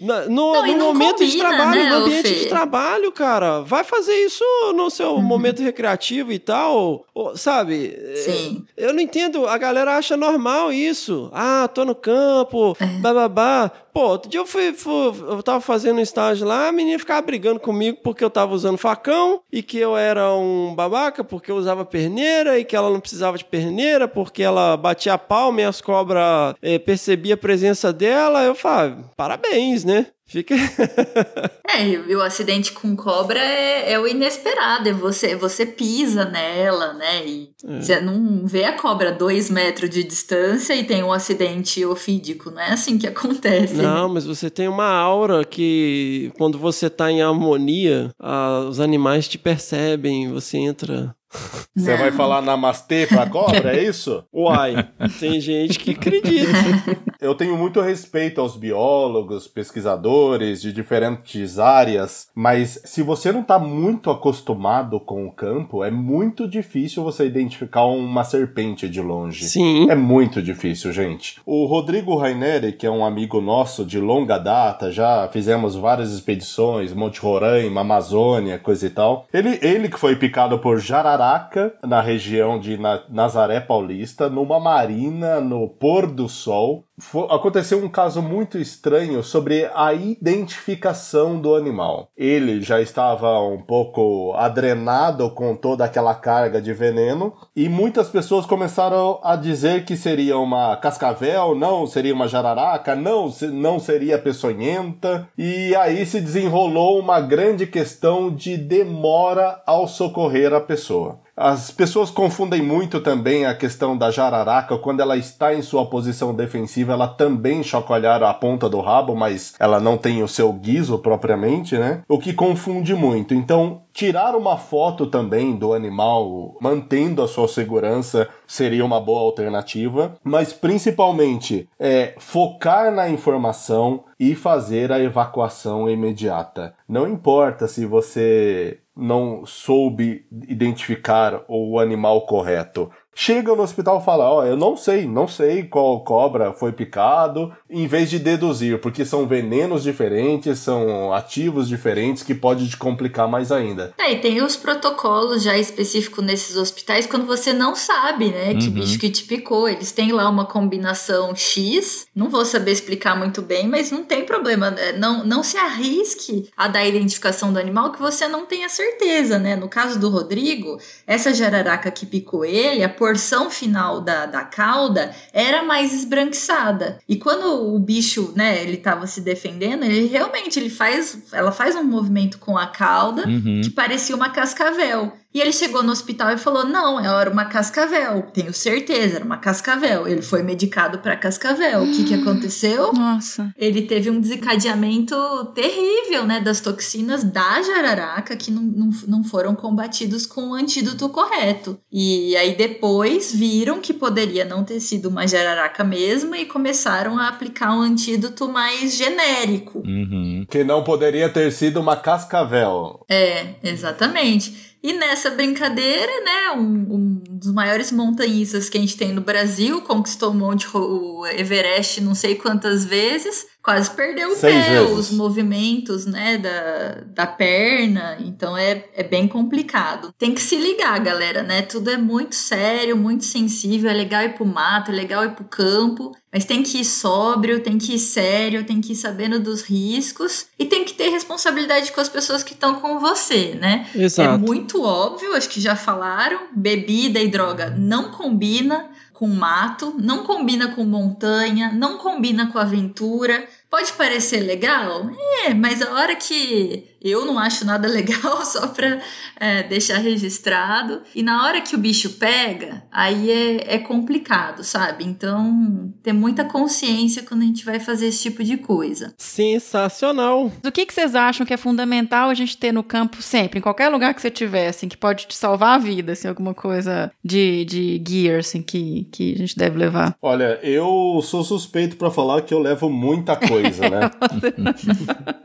Na- no Não, no momento de combina, trabalho, né, no ambiente Fê? de trabalho, cara. Vai fazer isso no seu momento recreativo e tal, ou- sabe? Sim. Eu não entendo, a galera acha normal isso. Ah, tô no campo, bababá. Pô, outro dia eu fui, fui- eu tava fazendo um estágio lá, a menina ficava brigando comigo porque eu tava usando facão e que eu era um babaca porque eu usava perneira e que ela não precisava de perneira porque ela batia a palma e as cobras eh, percebiam a presença dela. Eu falo, parabéns, né? Fica. É, e o acidente com cobra é, é o inesperado, é você, você pisa nela, né? E É. você não vê a cobra a dois metros de distância e tem um acidente ofídico, não é assim que acontece. Não, mas você tem uma aura que quando você tá em harmonia, ah, os animais te percebem, você entra. Você vai falar namastê pra cobra, é isso? Uai, tem gente que acredita. Eu tenho muito respeito aos biólogos, pesquisadores de diferentes áreas, mas se você não está muito acostumado com o campo, é muito difícil você identificar uma serpente de longe. Sim. É muito difícil, gente. O Rodrigo Raineri, que é um amigo nosso de longa data, já fizemos várias expedições, Monte Roraima, Amazônia, coisa e tal. Ele, ele que foi picado por jararaca na região de Na- Nazaré Paulista, numa marina no pôr do sol. Aconteceu um caso muito estranho sobre a identificação do animal. Ele já estava um pouco adrenado com toda aquela carga de veneno e muitas pessoas começaram a dizer que seria uma cascavel, não seria uma jararaca, não, não seria peçonhenta. E aí se desenrolou uma grande questão de demora ao socorrer a pessoa. As pessoas confundem muito também a questão da jararaca. Quando ela está em sua posição defensiva, ela também chacoalhar a ponta do rabo, mas ela não tem o seu guiso propriamente, né? O que confunde muito. Então, tirar uma foto também do animal, mantendo a sua segurança, seria uma boa alternativa. Mas, principalmente, é focar na informação e fazer a evacuação imediata. Não importa se você não soube identificar o animal correto. Chega no hospital e fala: Ó, eu não sei, não sei qual cobra foi picado, em vez de deduzir, porque são venenos diferentes, são ativos diferentes que pode te complicar mais ainda. É, e tem os protocolos já específicos nesses hospitais quando você não sabe, né, que Uhum. bicho que te picou. Eles têm lá uma combinação X, não vou saber explicar muito bem, mas não tem problema. né? Não, não se arrisque a dar a identificação do animal que você não tenha certeza, né? No caso do Rodrigo, essa jararaca que picou ele, a porção final da, da cauda era mais esbranquiçada. E quando o bicho, né, ele tava se defendendo, ele realmente ele faz, ela faz um movimento com a cauda Uhum. que parecia uma cascavel. E ele chegou no hospital e falou: Não, era uma cascavel. Tenho certeza, era uma cascavel. Ele foi medicado para cascavel. O que, que aconteceu? Nossa. Ele teve um desencadeamento terrível, né? Das toxinas da jararaca que não, não, não foram combatidos com o antídoto correto. E aí depois viram que poderia não ter sido uma jararaca mesmo e começaram a aplicar um antídoto mais genérico. Uhum. Que não poderia ter sido uma cascavel. É, exatamente. E nessa brincadeira, né, um, um dos maiores montanhistas que a gente tem no Brasil, conquistou o Monte o Everest não sei quantas vezes, quase perdeu o Seis pé, vezes. os movimentos, né, da, da perna, então é, é bem complicado. Tem que se ligar, galera, né, tudo é muito sério, muito sensível, é legal ir pro mato, é legal ir pro campo, mas tem que ir sóbrio, tem que ir sério, tem que ir sabendo dos riscos e tem que ter responsabilidade com as pessoas que estão com você, né? Exato. É muito óbvio, acho que já falaram, bebida e droga não combina com mato, não combina com montanha, não combina com aventura. Pode parecer legal? É, mas a hora que eu não acho nada legal, só pra é, deixar registrado. E na hora que o bicho pega, aí é, é complicado, sabe? Então, ter muita consciência quando a gente vai fazer esse tipo de coisa. Sensacional. O que, que vocês acham que é fundamental a gente ter no campo sempre, em qualquer lugar que você tiver, assim, que pode te salvar a vida, assim, alguma coisa de, de gear, assim, que, que a gente deve levar? Olha, eu sou suspeito pra falar que eu levo muita coisa, né?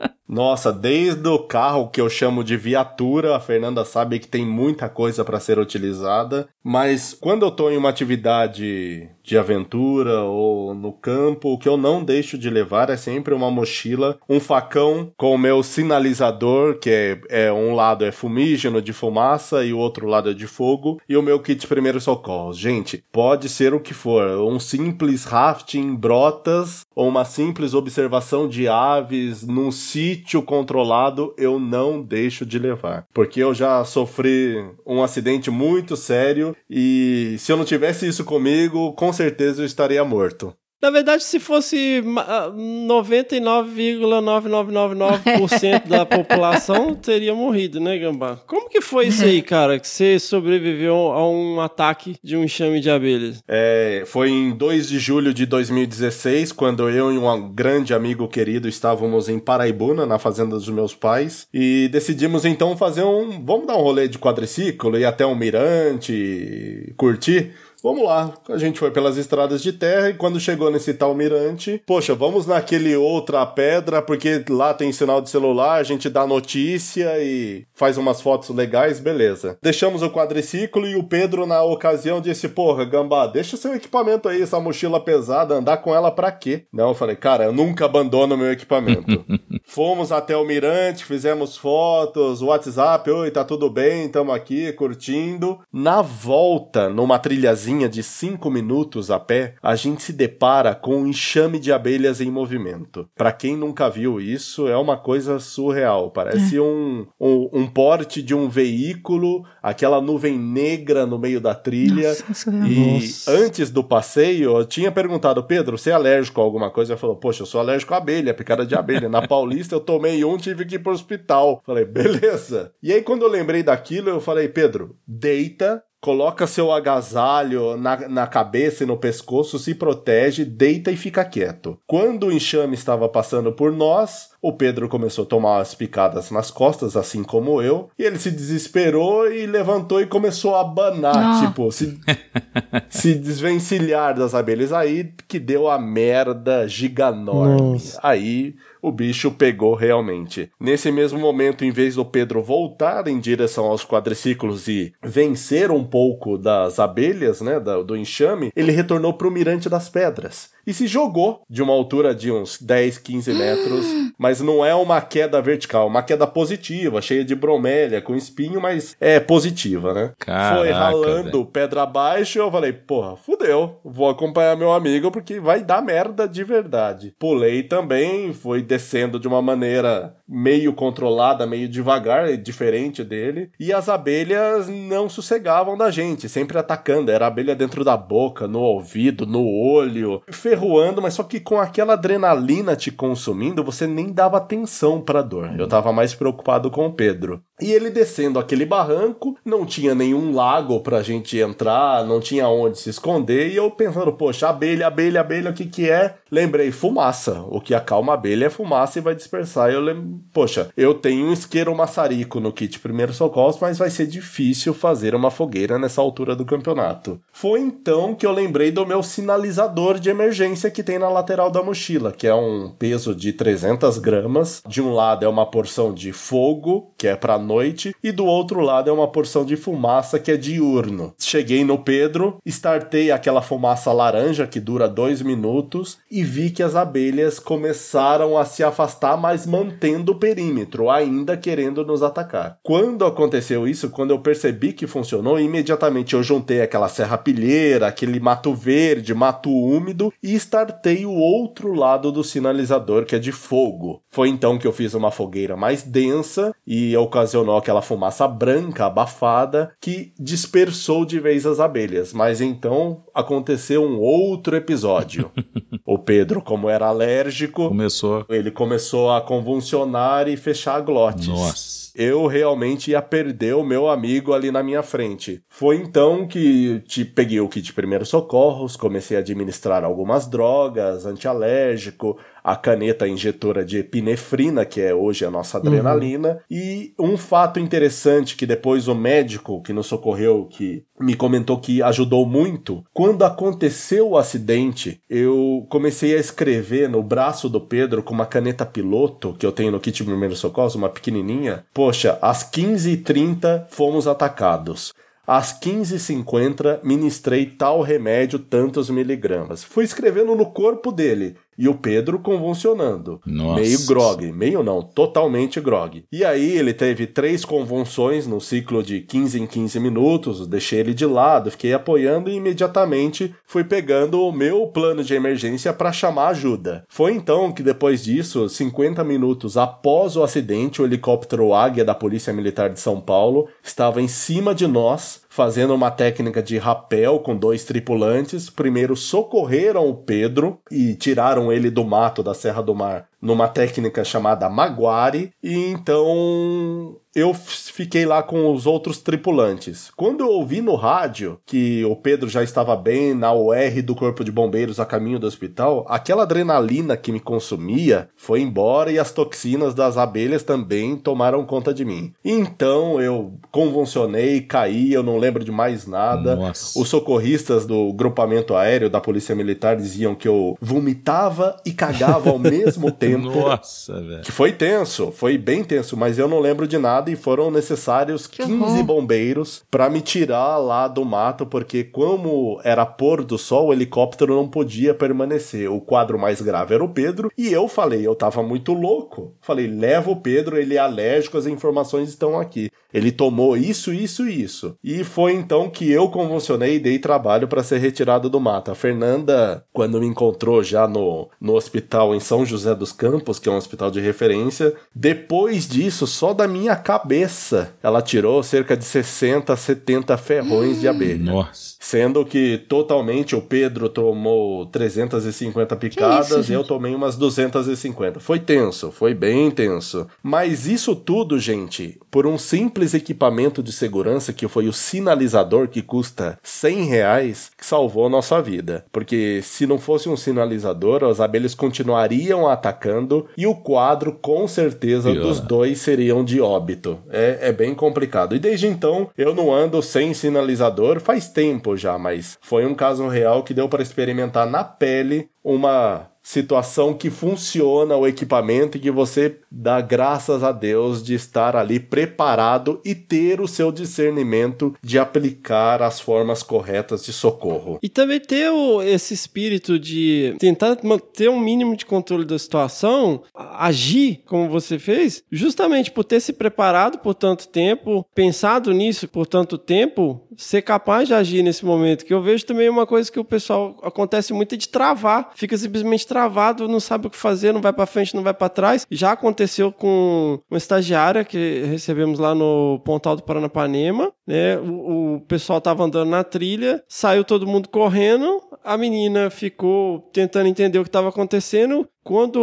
Nossa, desde o carro que eu chamo de viatura, a Fernanda sabe que tem muita coisa para ser utilizada, mas quando eu tô em uma atividade de aventura ou no campo, o que eu não deixo de levar é sempre uma mochila, um facão com o meu sinalizador, que é, é um lado é fumígeno de fumaça e o outro lado é de fogo, e o meu kit de primeiros socorros. Gente, pode ser o que for, um simples rafting em brotas ou uma simples observação de aves num sítio controlado, eu não deixo de levar, porque eu já sofri um acidente muito sério e se eu não tivesse isso comigo, com certeza eu estaria morto. Na verdade, se fosse ah, 99,9999% da população, teria morrido, né, Gambá? Como que foi isso aí, cara, que você sobreviveu a um ataque de um enxame de abelhas? É, foi em 2 de julho de 2016, quando eu e um grande amigo querido estávamos em Paraibuna, na fazenda dos meus pais, e decidimos então fazer um... Vamos dar um rolê de quadriciclo, ir até um mirante, curtir? Vamos lá. A gente foi pelas estradas de terra e quando chegou nesse tal mirante, poxa, vamos naquele outra pedra, porque lá tem sinal de celular, a gente dá notícia e faz umas fotos legais, beleza. Deixamos o quadriciclo e o Pedro, na ocasião, disse: Porra, Gambá, deixa seu equipamento aí, essa mochila pesada, andar com ela pra quê? Não, eu falei, cara, eu nunca abandono meu equipamento. Fomos até o mirante, fizemos fotos, WhatsApp, oi, tá tudo bem, tamo aqui curtindo. Na volta, numa trilhazinha de 5 minutos a pé, a gente se depara com um enxame de abelhas em movimento. Para quem nunca viu isso, é uma coisa surreal. Parece é. um, um, um, porte de um veículo, aquela nuvem negra no meio da trilha. Nossa, e Nossa. antes do passeio, eu tinha perguntado, Pedro, você é alérgico a alguma coisa? Ele falou, poxa, eu sou alérgico a abelha, picada de abelha. Na Paulista eu tomei um, tive que ir pro hospital. Falei, beleza. E aí quando eu lembrei daquilo, eu falei, Pedro, deita coloca seu agasalho na, na cabeça e no pescoço, se protege, deita e fica quieto. Quando o enxame estava passando por nós, o Pedro começou a tomar as picadas nas costas, assim como eu, e ele se desesperou e levantou e começou a abanar, oh. tipo, se, se desvencilhar das abelhas. Aí que deu a merda giganorme. Nossa. Aí o bicho pegou realmente. Nesse mesmo momento, em vez do Pedro voltar em direção aos quadriciclos e vencer um pouco das abelhas, né, do enxame, ele retornou para o Mirante das Pedras e se jogou de uma altura de uns 10, 15 metros, mas não é uma queda vertical, uma queda positiva, cheia de bromélia, com espinho, mas é positiva, né? Caraca, Foi ralando véio. pedra abaixo e eu falei, porra, fudeu, vou acompanhar meu amigo porque vai dar merda de verdade. Pulei também, fui descendo de uma maneira meio controlada, meio devagar, diferente dele, e as abelhas não sossegavam da gente, sempre atacando, era abelha dentro da boca, no ouvido, no olho, ferroando, mas só que com aquela adrenalina te consumindo, você nem dava atenção pra dor. Eu tava mais preocupado com o Pedro. E ele descendo aquele barranco, não tinha nenhum lago pra gente entrar, não tinha onde se esconder, e eu pensando, poxa, abelha, abelha, abelha, o que que é? Lembrei, fumaça. O que acalma a abelha é fumaça e vai dispersar. Eu lembro, poxa, eu tenho um isqueiro maçarico no kit primeiro socorros, mas vai ser difícil fazer uma fogueira nessa altura do campeonato. Foi então que eu lembrei do meu sinalizador de emergência que tem na lateral da mochila, que é um peso de 300 gramas. De um lado é uma porção de fogo, que é para noite, e do outro lado é uma porção de fumaça que é diurno. Cheguei no Pedro, startei aquela fumaça laranja que dura dois minutos e vi que as abelhas começaram a se afastar, mas mantendo do perímetro, ainda querendo nos atacar. Quando aconteceu isso, quando eu percebi que funcionou, imediatamente eu juntei aquela serrapilheira, aquele mato verde, mato úmido e startei o outro lado do sinalizador, que é de fogo. Foi então que eu fiz uma fogueira mais densa e ocasionou aquela fumaça branca abafada que dispersou de vez as abelhas. Mas então aconteceu um outro episódio. o Pedro, como era alérgico, Começou. ele começou a convulsionar e fechar glotes. Nossa. Eu realmente ia perder o meu amigo ali na minha frente. Foi então que te peguei o kit de primeiros socorros, comecei a administrar algumas drogas, antialérgico, a caneta injetora de epinefrina, que é hoje a nossa adrenalina, e um fato interessante que depois o médico que nos socorreu, que me comentou que ajudou muito, quando aconteceu o acidente, eu comecei a escrever no braço do Pedro com uma caneta piloto, que eu tenho no kit de primeiros socorros, uma pequenininha, poxa, às 15h30 fomos atacados. Às 15h50, ministrei tal remédio, tantos miligramas. Fui escrevendo no corpo dele. E o Pedro convulsionando. Nossa. Meio grog. Meio não, totalmente grog. E aí ele teve três convulsões no ciclo de 15 em 15 minutos. Deixei ele de lado, fiquei apoiando e imediatamente fui pegando o meu plano de emergência para chamar ajuda. Foi então que depois disso, 50 minutos após o acidente, o helicóptero Águia da Polícia Militar de São Paulo estava em cima de nós fazendo uma técnica de rapel com dois tripulantes. Primeiro socorreram o Pedro e tiraram ele do mato da Serra do Mar numa técnica chamada Maguari. E então eu fiquei lá com os outros tripulantes. Quando eu ouvi no rádio que o Pedro já estava bem na UR do Corpo de Bombeiros a caminho do hospital, aquela adrenalina que me consumia foi embora e as toxinas das abelhas também tomaram conta de mim. Então eu convulsionei, caí, eu não lembro de mais nada. Nossa. Os socorristas do grupamento aéreo da Polícia Militar diziam que eu vomitava e cagava ao mesmo tempo. Nossa, velho. Que foi tenso, foi bem tenso, mas eu não lembro de nada e foram necessários 15 bombeiros para me tirar lá do mato, porque como era pôr do sol, o helicóptero não podia permanecer. O quadro mais grave era o Pedro e eu falei, eu tava muito louco. Falei, leva o Pedro, ele é alérgico, as informações estão aqui. Ele tomou isso, isso e isso. E foi então que eu convulsionei e dei trabalho para ser retirado do mato. A Fernanda, quando me encontrou já no, no hospital em São José dos Campos, que é um hospital de referência, depois disso, só da minha cabeça, ela tirou cerca de 60, 70 ferrões de abelha. Nossa. Sendo que totalmente o Pedro tomou 350 picadas e eu tomei umas 250. Foi tenso, foi bem tenso. Mas isso tudo, gente, por um simples equipamento de segurança que foi o sinalizador que custa 100 reais, que salvou a nossa vida. Porque se não fosse um sinalizador, as abelhas continuariam atacando e o quadro, com certeza, Pior. dos dois seriam de óbito. É, é bem complicado. E desde então, eu não ando sem sinalizador faz tempo já, mas foi um caso real que deu para experimentar na pele uma situação que funciona o equipamento e que você dá graças a Deus de estar ali preparado e ter o seu discernimento de aplicar as formas corretas de socorro. E também ter o- esse espírito de tentar manter um mínimo de controle da situação, agir como você fez, justamente por ter se preparado por tanto tempo, pensado nisso por tanto tempo, ser capaz de agir nesse momento. Que eu vejo também uma coisa que o pessoal acontece muito é de travar, fica simplesmente travado, não sabe o que fazer, não vai pra frente, não vai pra trás. Já aconteceu com uma estagiária que recebemos lá no Pontal do Paranapanema, né? O, o pessoal tava andando na trilha, saiu todo mundo correndo, a menina ficou tentando entender o que estava acontecendo. Quando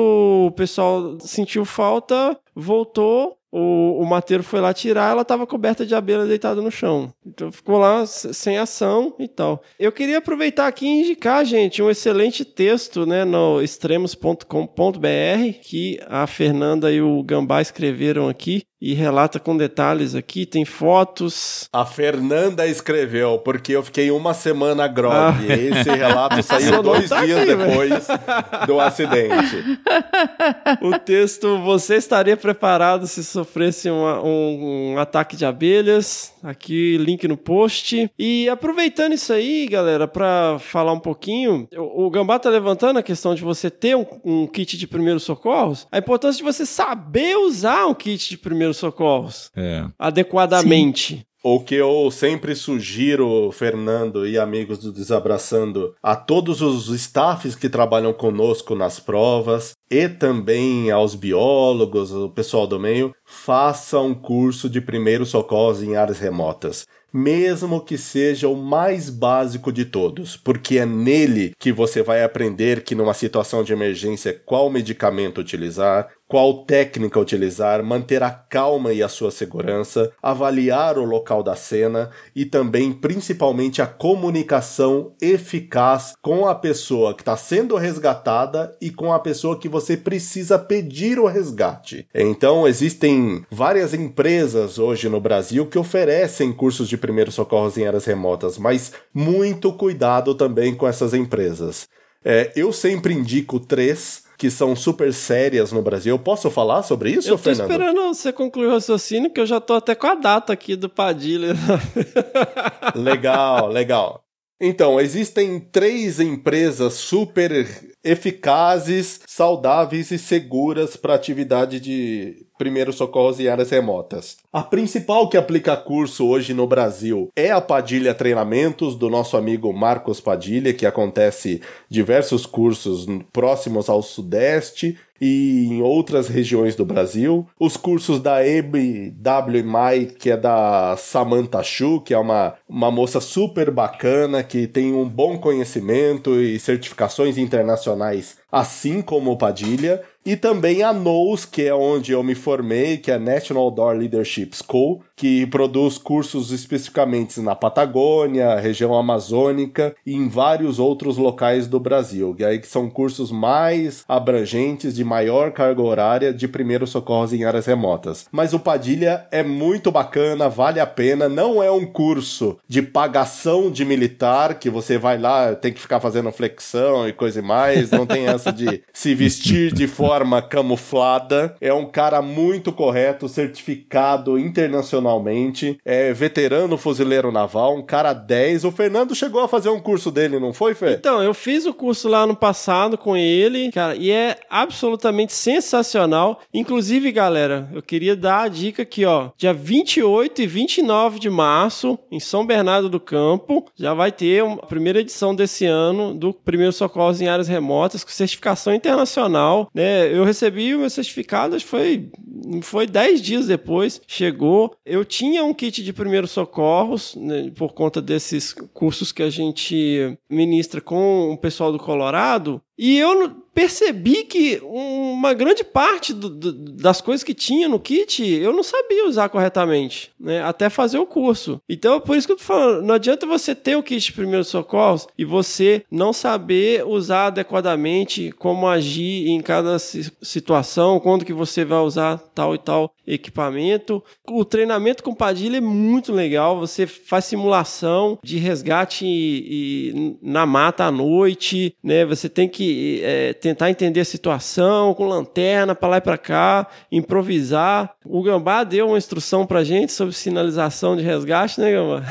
o pessoal sentiu falta, voltou. O, o mateiro foi lá tirar, ela estava coberta de abelha deitada no chão. Então ficou lá sem ação e tal. Eu queria aproveitar aqui e indicar, gente, um excelente texto né, no extremos.com.br que a Fernanda e o Gambá escreveram aqui e relata com detalhes aqui. Tem fotos, A Fernanda escreveu, porque eu fiquei uma semana grog. Ah. Esse relato saiu dois tá dias aqui, depois do acidente. o texto Você estaria preparado se sofresse uma- um, um ataque de abelhas. Aqui, link no post. E aproveitando isso aí, galera, pra falar um pouquinho, o, o Gambá tá levantando a questão de você ter um, um kit de primeiros socorros, a importância de você saber usar um kit de primeiros socorros É. adequadamente. O que eu sempre sugiro, Fernando e amigos do Desabraçando, a todos os staffs que trabalham conosco nas provas e também aos biólogos, o pessoal do meio, faça um curso de primeiros socorros em áreas remotas. Mesmo que seja o mais básico de todos, porque é nele que você vai aprender que numa situação de emergência qual medicamento utilizar, qual técnica utilizar, manter a calma e a sua segurança, avaliar o local da cena e também, principalmente, a comunicação eficaz com a pessoa que está sendo resgatada e com a pessoa que você precisa pedir o resgate. Então, existem várias empresas hoje no Brasil que oferecem cursos de primeiros socorros em áreas remotas, mas muito cuidado também com essas empresas. É, eu sempre indico três que são super sérias no Brasil. Eu posso falar sobre isso, Eu tô Fernando? esperando você concluir o raciocínio, que eu já tô até com a data aqui do Padilha. Legal, legal. Então, existem três empresas super eficazes, saudáveis e seguras para atividade de primeiros socorros em áreas remotas. A principal que aplica curso hoje no Brasil é a Padilha Treinamentos, do nosso amigo Marcos Padilha, que acontece diversos cursos próximos ao Sudeste e em outras regiões do Brasil. Os cursos da MWMI, que é da Samantha Chu, que é uma, uma moça super bacana, que tem um bom conhecimento e certificações internacionais, nice. Assim como o Padilha. E também a NOS, que é onde eu me formei, que é a National Door Leadership School, que produz cursos especificamente na Patagônia, região amazônica e em vários outros locais do Brasil. E aí que são cursos mais abrangentes, de maior carga horária de primeiros socorros em áreas remotas. Mas o Padilha é muito bacana, vale a pena, não é um curso de pagação de militar, que você vai lá, tem que ficar fazendo flexão e coisa e mais, não tem essa de se vestir de forma camuflada. É um cara muito correto, certificado internacionalmente, é veterano fuzileiro naval, um cara 10. O Fernando chegou a fazer um curso dele, não foi, Fê? Então, eu fiz o curso lá no passado com ele, cara, e é absolutamente sensacional. Inclusive, galera, eu queria dar a dica aqui, ó. Dia 28 e 29 de março, em São Bernardo do Campo, já vai ter a primeira edição desse ano do Primeiro Socorros em Áreas Remotas, com certificação internacional, né? Eu recebi o meu certificado, foi, foi 10 dias depois, chegou. Eu tinha um kit de primeiros socorros, né, por conta desses cursos que a gente ministra com o pessoal do Colorado, e eu percebi que uma grande parte do- do- das coisas que tinha no kit eu não sabia usar corretamente, né? Até fazer o curso. Então, por isso que eu tô falando, não adianta você ter o kit de primeiros socorros e você não saber usar adequadamente como agir em cada si- situação, quando que você vai usar tal e tal equipamento. O treinamento com Padilha é muito legal, você faz simulação de resgate e, e na mata à noite, né? Você tem que é, tentar entender a situação com lanterna para lá e para cá, improvisar. O Gambá deu uma instrução pra gente sobre sinalização de resgate, né, Gambá?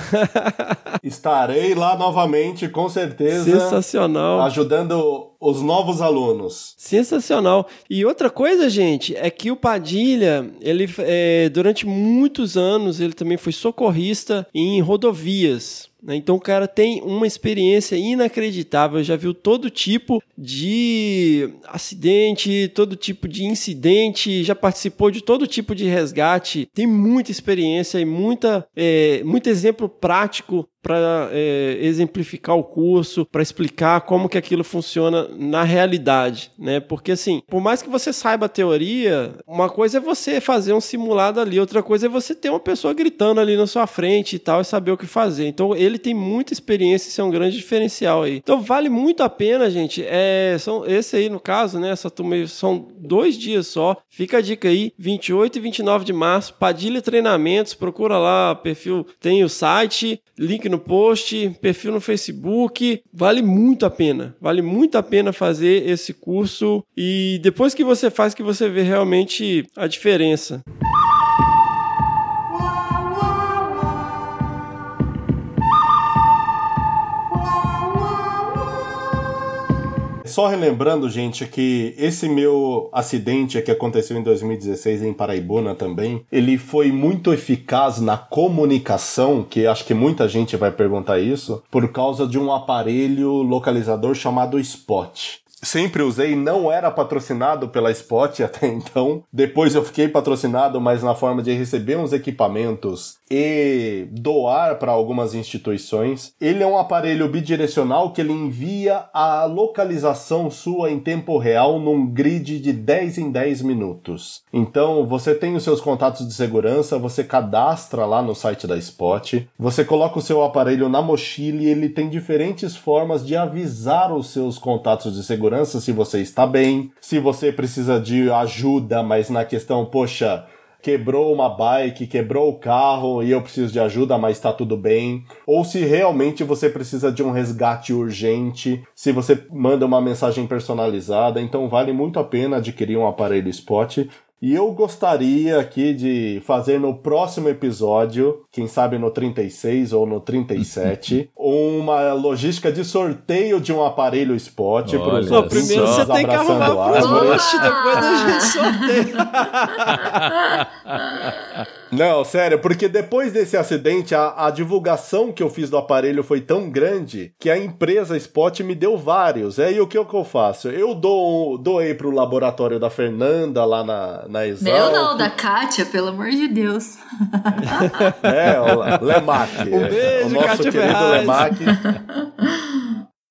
Estarei lá novamente, com certeza. Sensacional. Ajudando os novos alunos. Sensacional. E outra coisa, gente, é que o Padilha, ele é, durante muitos anos, ele também foi socorrista em rodovias. Né? Então o cara tem uma experiência inacreditável, já viu todo tipo de acidente, todo tipo de incidente, já participou de todo tipo de resgate, tem muita experiência e muita, é, muito exemplo prático para exemplificar o curso, para explicar como que aquilo funciona na realidade, né? Porque assim, por mais que você saiba a teoria, uma coisa é você fazer um simulado ali, outra coisa é você ter uma pessoa gritando ali na sua frente e tal e saber o que fazer. Então ele tem muita experiência, isso é um grande diferencial aí. Então vale muito a pena, gente. É, são esse aí no caso, né? Essa turma são dois dias só. Fica a dica aí, 28 e 29 de março, Padilha Treinamentos, procura lá, perfil, tem o site, link no no post, perfil no Facebook. Vale muito a pena. Vale muito a pena fazer esse curso e depois que você faz que você vê realmente a diferença. Só relembrando, gente, que esse meu acidente que aconteceu em 2016 em Paraibuna também, ele foi muito eficaz na comunicação, que acho que muita gente vai perguntar isso, por causa de um aparelho localizador chamado Spot sempre usei, não era patrocinado pela Spot até então. Depois eu fiquei patrocinado, mas na forma de receber uns equipamentos e doar para algumas instituições. Ele é um aparelho bidirecional que ele envia a localização sua em tempo real num grid de 10 em 10 minutos. Então, você tem os seus contatos de segurança, você cadastra lá no site da Spot, você coloca o seu aparelho na mochila e ele tem diferentes formas de avisar os seus contatos de segurança se você está bem, se você precisa de ajuda, mas na questão, poxa, quebrou uma bike, quebrou o carro e eu preciso de ajuda, mas está tudo bem. Ou se realmente você precisa de um resgate urgente, se você manda uma mensagem personalizada, então vale muito a pena adquirir um aparelho Spot. E eu gostaria aqui de fazer no próximo episódio, quem sabe no 36 ou no 37, uma logística de sorteio de um aparelho Spot para os Pô, primeiro você tem que arrumar pro depois a gente sorteia. Não, sério, porque depois desse acidente, a, a divulgação que eu fiz do aparelho foi tão grande que a empresa Spot me deu vários. É, e o que, o que eu faço? Eu dou, doei pro laboratório da Fernanda lá na, na Exalc. Meu não, da Kátia, pelo amor de Deus. É, o Lemac. Um beijo, o nosso Kátia querido Ferraz. Lemac.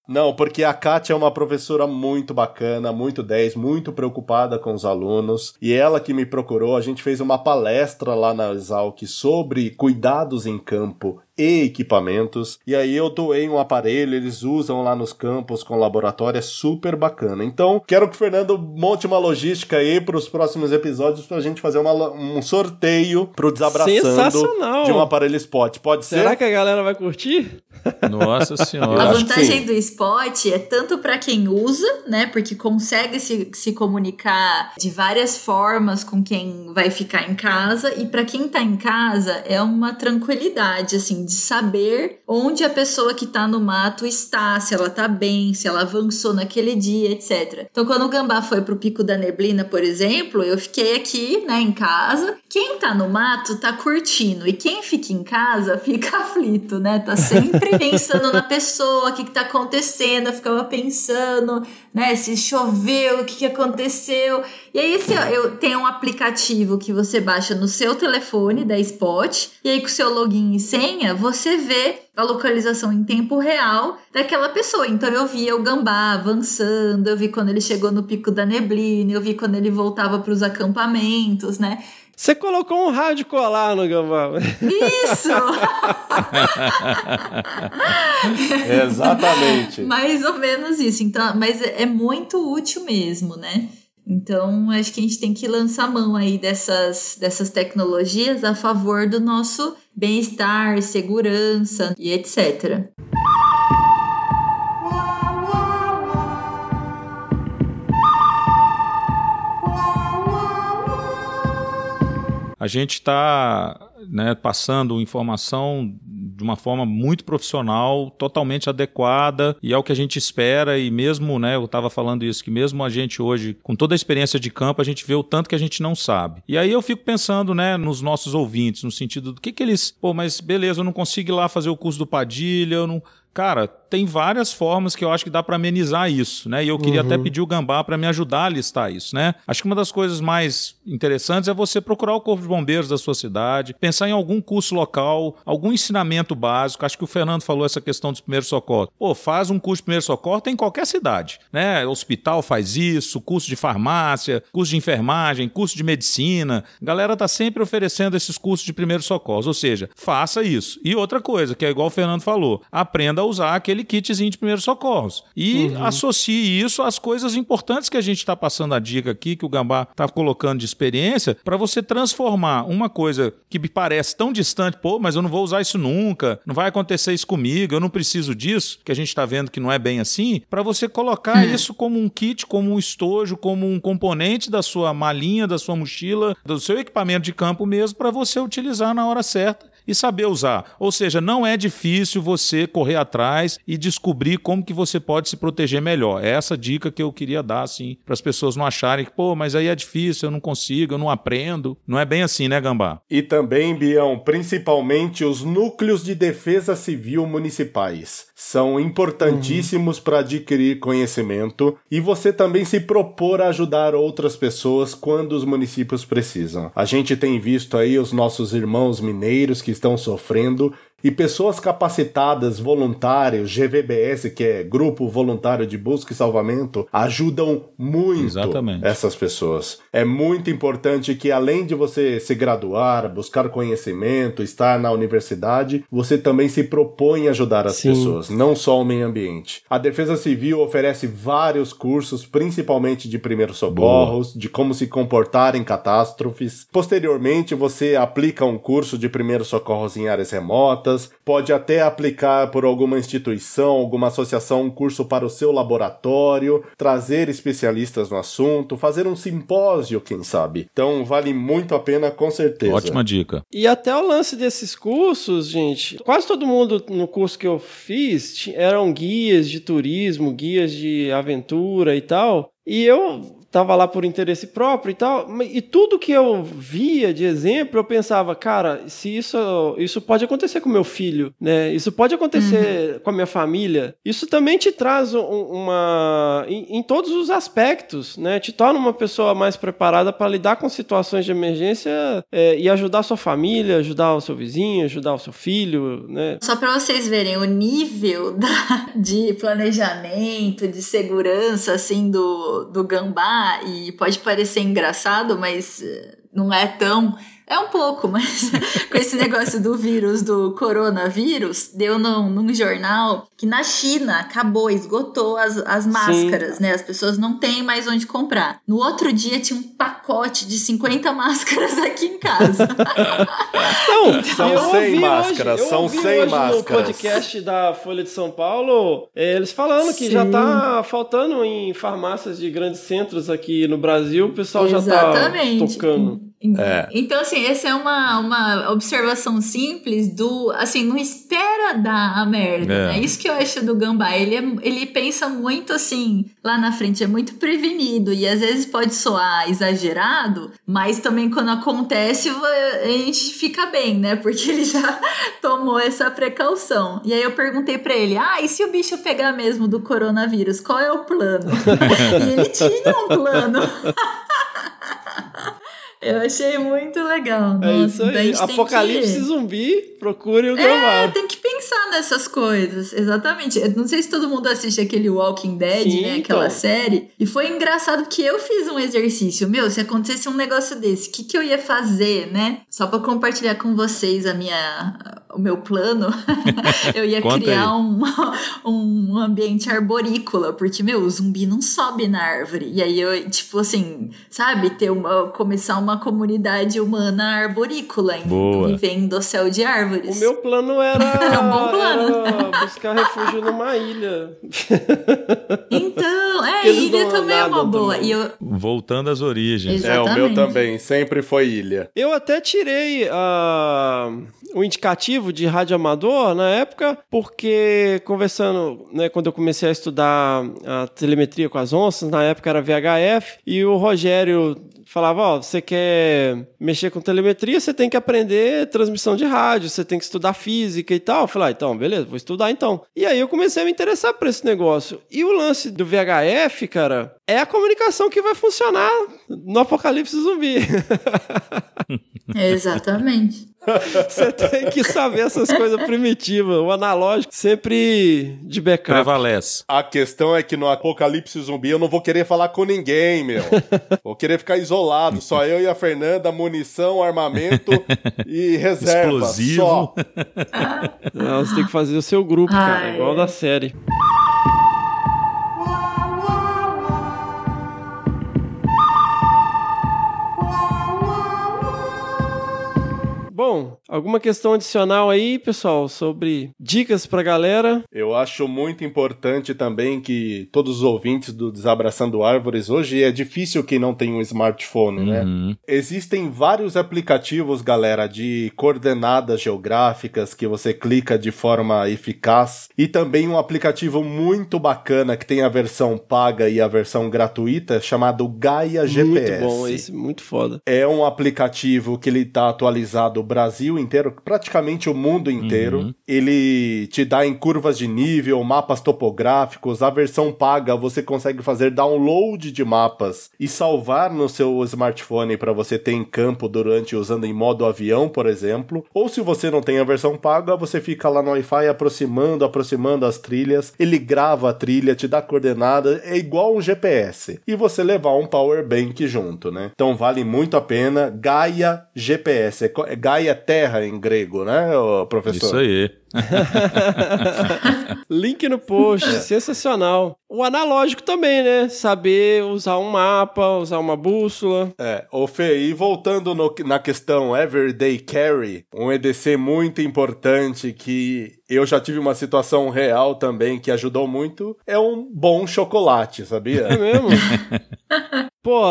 Não, porque a Kátia é uma professora muito bacana, muito 10, muito preocupada com os alunos. E ela que me procurou, a gente fez uma palestra lá na Exalc sobre cuidados em campo e equipamentos. E aí eu doei um aparelho, eles usam lá nos campos com laboratório, é super bacana. Então, quero que o Fernando monte uma logística aí para os próximos episódios pra gente fazer uma- um sorteio pro Desabraçando Sensacional. de um aparelho Spot. Pode ser? Será que a galera vai curtir? Nossa A senhora. que vantagem do Spot é tanto para quem usa, né? Porque consegue se, se comunicar de várias formas com quem vai ficar em casa. E para quem tá em casa, é uma tranquilidade, assim, de saber onde a pessoa que tá no mato está, se ela tá bem, se ela avançou naquele dia, etc. Então, quando o Gambá foi pro Pico da Neblina, por exemplo, eu fiquei aqui, né, em casa. Quem tá no mato tá curtindo. E quem fica em casa fica aflito, né? Tá sempre pensando na pessoa, o que, que tá acontecendo. Eu ficava pensando, né, se choveu, o que, que aconteceu. E aí, se eu tenho um aplicativo que você baixa no seu telefone da Spot, e aí com o seu login e senha, você vê a localização em tempo real daquela pessoa. Então eu via o gambá avançando, eu vi quando ele chegou no pico da neblina, eu vi quando ele voltava para os acampamentos, né? Você colocou um rádio colar no gambá. Isso! Exatamente. Mais ou menos isso. Então, mas é muito útil mesmo, né? Então, acho que a gente tem que lançar mão aí dessas, dessas tecnologias a favor do nosso bem-estar, segurança e etc. A gente está né, passando informação de uma forma muito profissional, totalmente adequada, e é o que a gente espera, e mesmo, né, eu estava falando isso, que mesmo a gente hoje, com toda a experiência de campo, a gente vê o tanto que a gente não sabe. E aí eu fico pensando, né, nos nossos ouvintes, no sentido do que que eles, pô, mas beleza, eu não consigo ir lá fazer o curso do Padilha, eu não... Cara, tem várias formas que eu acho que dá para amenizar isso, né? E eu queria até pedir o Gambá para me ajudar a listar isso, né? Acho que uma das coisas mais interessantes é você procurar o Corpo de Bombeiros da sua cidade, pensar em algum curso local, algum ensinamento básico. Acho que o Fernando falou essa questão dos primeiros socorros. Pô, faz um curso de primeiro socorro, tem em qualquer cidade, né? Hospital faz isso, curso de farmácia, curso de enfermagem, curso de medicina. A galera tá sempre oferecendo esses cursos de primeiros socorros, ou seja, faça isso. E outra coisa, que é igual o Fernando falou, aprenda usar aquele kitzinho de primeiros socorros. E Uhum. associe isso às coisas importantes que a gente está passando a dica aqui, que o Gambá está colocando de experiência, para você transformar uma coisa que me parece tão distante, pô, mas eu não vou usar isso nunca, não vai acontecer isso comigo, eu não preciso disso, que a gente está vendo que não é bem assim, para você colocar isso como um kit, como um estojo, como um componente da sua malinha, da sua mochila, do seu equipamento de campo mesmo, para você utilizar na hora certa e saber usar. Ou seja, não é difícil você correr atrás e descobrir como que você pode se proteger melhor. É essa dica que eu queria dar assim, para as pessoas não acharem que, pô, mas aí é difícil, eu não consigo, eu não aprendo. Não é bem assim, né, Gambá? E também, Bião, principalmente os núcleos de defesa civil municipais. São importantíssimos para adquirir conhecimento e você também se propor a ajudar outras pessoas quando os municípios precisam. A gente tem visto aí os nossos irmãos mineiros que estão sofrendo e pessoas capacitadas, voluntários, GVBS, que é Grupo Voluntário de Busca e Salvamento, ajudam muito Exatamente. essas pessoas. É muito importante que, além de você se graduar, buscar conhecimento, estar na universidade, você também se propõe a ajudar as Sim. pessoas, não só o meio ambiente. A Defesa Civil oferece vários cursos, principalmente de primeiros socorros, de como se comportar em catástrofes. Posteriormente, você aplica um curso de primeiros socorros em áreas remotas, pode até aplicar por alguma instituição, alguma associação, um curso para o seu laboratório, trazer especialistas no assunto, fazer um simpósio, quem sabe. Então, vale muito a pena, com certeza. Ótima dica. E até o lance desses cursos, gente, quase todo mundo no curso que eu fiz eram guias de turismo, guias de aventura e tal. E eu tava lá por interesse próprio e tal, e tudo que eu via de exemplo, eu pensava, cara, se isso isso pode acontecer com meu filho, né? Isso pode acontecer com a minha família. Isso também te traz um- uma em, em todos os aspectos, né? Te torna uma pessoa mais preparada para lidar com situações de emergência é, e ajudar a sua família, ajudar o seu vizinho, ajudar o seu filho, né? Só pra vocês verem o nível da- de planejamento, de segurança, assim, do, do gambá, e pode parecer engraçado, mas eh, não é tão. É um pouco, mas com esse negócio do vírus, do coronavírus, deu num, num jornal que na China acabou, esgotou as, as máscaras, né? As pessoas não têm mais onde comprar. No outro dia tinha um pacote de 50 máscaras aqui em casa. Não, São eu 100 ouvi máscaras, hoje, são ouvi 100 hoje máscaras. no podcast da Folha de São Paulo, eles falando que já Sim. tá faltando em farmácias de grandes centros aqui no Brasil, o pessoal já tá Exatamente. tocando. É. Então, assim, essa é uma, uma observação simples do. Assim, não espera dar a merda, É. né? Isso que eu acho do Gambá. Ele, é- ele pensa muito assim, lá na frente, é muito prevenido. E às vezes pode soar exagerado, mas também quando acontece, a gente fica bem, né? Porque ele já tomou essa precaução. E aí eu perguntei pra ele: ah, e se o bicho pegar mesmo do coronavírus, qual é o plano? e ele tinha um plano. Eu achei muito legal. É Nossa, isso então a aí. Apocalipse que- zumbi, procure o É, gravado. tem que pensar nessas coisas, exatamente. Eu não sei se todo mundo assiste aquele Walking Dead, Sim, né? Aquela então. série. E foi engraçado porque eu fiz um exercício. Meu, se acontecesse um negócio desse, o que, que eu ia fazer, né? Só pra compartilhar com vocês a minha, o meu plano. eu ia Conta criar um, um ambiente arborícola, porque, meu, o zumbi não sobe na árvore. E aí eu, tipo assim, sabe, ter uma, começar uma comunidade humana arborícola, hein? Boa. vivendo ao céu de árvores. O meu plano era, É um bom plano. era buscar refúgio numa ilha. Então, é, Eles ilha também é uma boa. também. E eu, Voltando às origens. É, o meu Exatamente. também, sempre foi ilha. Eu até tirei ah, o indicativo de rádio amador na época, porque conversando, né, quando eu comecei a estudar a telemetria com as onças, na época era VHF, e o Rogério falava, ó, você quer mexer com telemetria, você tem que aprender transmissão de rádio, você tem que estudar física e tal. Eu falei, ah, então, beleza, vou estudar então. E aí eu comecei a me interessar por esse negócio. E o lance do VHF, cara, é a comunicação que vai funcionar no apocalipse zumbi. Exatamente. Você tem que saber essas coisas primitivas. O analógico sempre de backup. Prevalece. A questão é que no apocalipse zumbi eu não vou querer falar com ninguém, meu. Vou querer ficar isolado. Só eu e a Fernanda, munição, armamento e reserva. Explosivo. Só. Não, você tem que fazer o seu grupo, cara, Ai. igual da série. Bom, alguma questão adicional aí, pessoal, sobre dicas pra galera? Eu acho muito importante também que todos os ouvintes do Desabraçando Árvores, hoje é difícil quem não tem um smartphone, né? Uhum. Existem vários aplicativos, galera, de coordenadas geográficas que você clica de forma eficaz e também um aplicativo muito bacana que tem a versão paga e a versão gratuita chamado Gaia GPS. Muito bom, esse muito foda. É um aplicativo que ele tá atualizado Brasil inteiro, praticamente o mundo inteiro. Uhum. Ele te dá em curvas de nível, mapas topográficos. A versão paga você consegue fazer download de mapas e salvar no seu smartphone para você ter em campo durante usando em modo avião, por exemplo. Ou se você não tem a versão paga, você fica lá no Wi-Fi aproximando, aproximando as trilhas. Ele grava a trilha, te dá coordenada, é igual um GPS. E você levar um power bank junto, né? Então vale muito a pena. Gaia GPS, é co- é Gaia Terra em grego, né, professor? Isso aí. Link no post, sensacional. O analógico também, né? Saber usar um mapa, usar uma bússola. É, ô Fê, e voltando no- na questão Everyday Carry, um EDC muito importante que eu já tive uma situação real também que ajudou muito, é um bom chocolate, É sabia? mesmo? Pô,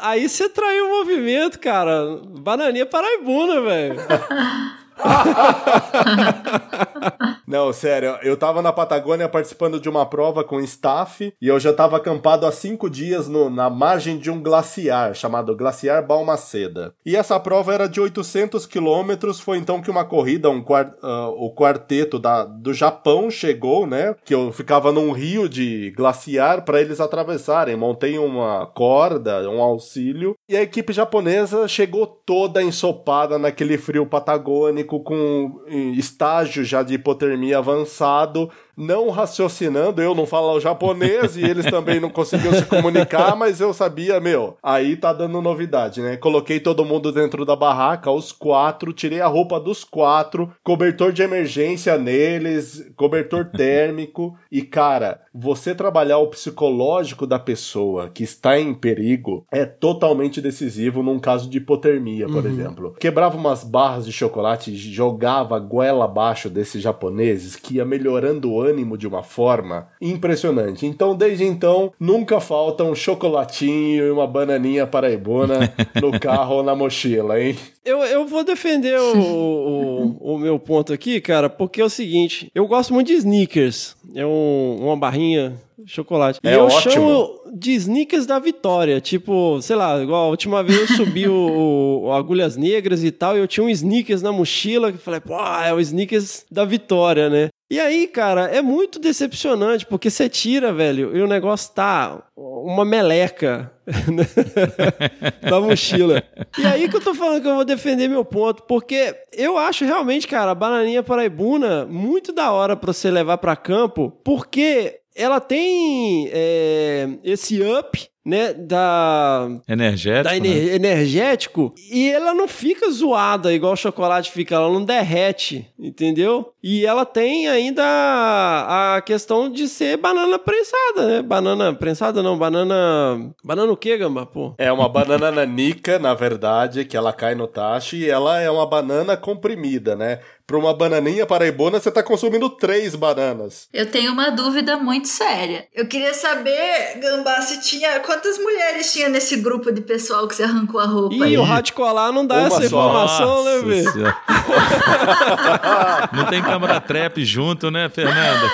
aí você traiu o movimento, cara. Bananinha paraibuna, velho. Não, sério, eu tava na Patagônia participando de uma prova com staff e eu já tava acampado há cinco dias no- na margem de um glaciar chamado Glaciar Balmaceda. E essa prova era de 800 quilômetros, foi então que uma corrida, um quar- ah, o quarteto da, do Japão chegou, né? Que eu ficava num rio de glaciar para eles atravessarem. Montei uma corda, um auxílio e a equipe japonesa chegou toda ensopada naquele frio patagônico com estágio já de hipotermia avançado, não raciocinando, eu não falo japonês e eles também não conseguiam se comunicar, mas eu sabia, meu, aí tá dando novidade, né? Coloquei todo mundo dentro da barraca, os quatro, tirei a roupa dos quatro, cobertor de emergência neles, cobertor térmico e cara, você trabalhar o psicológico da pessoa que está em perigo é totalmente decisivo num caso de hipotermia, por exemplo. Quebrava umas barras de chocolate, jogava a goela abaixo desses japoneses que ia melhorando o ânimo de uma forma impressionante. Então, desde então, nunca falta um chocolatinho e uma bananinha paraibuna no carro ou na mochila, hein? Eu, eu vou defender o, o, o meu ponto aqui, cara, porque é o seguinte: eu gosto muito de sneakers. É um- uma barrinha chocolate. É e eu ótimo. chamo de sneakers da vitória. Tipo, sei lá, igual a última vez eu subi o, o Agulhas Negras e tal, e eu tinha um sneakers na mochila, que eu falei, pô, é o sneakers da vitória, né? E aí, cara, é muito decepcionante, porque você tira, velho, e o negócio tá uma meleca da mochila. E aí que eu tô falando que eu vou defender meu ponto, porque eu acho realmente, cara, a bananinha paraibuna muito da hora pra você levar pra campo, porque ela tem é, esse up, né, da, Energético. da né? ener- energético e ela não fica zoada igual o chocolate fica, ela não derrete, entendeu? E ela tem ainda a, a questão de ser banana prensada, né? Banana prensada não, banana. Banana o quê, gamba? Pô. É uma banana nanica, na verdade, que ela cai no tacho e ela é uma banana comprimida, né? Pra uma bananinha paraibona, você tá consumindo três bananas. Eu tenho uma dúvida muito séria. Eu queria saber, Gambá, se tinha. Quantas mulheres tinha nesse grupo de pessoal que você arrancou a roupa Ih, aí? o rádio colar não dá Uma essa só. informação, né, velho? Não tem câmera trap junto, né, Fernanda?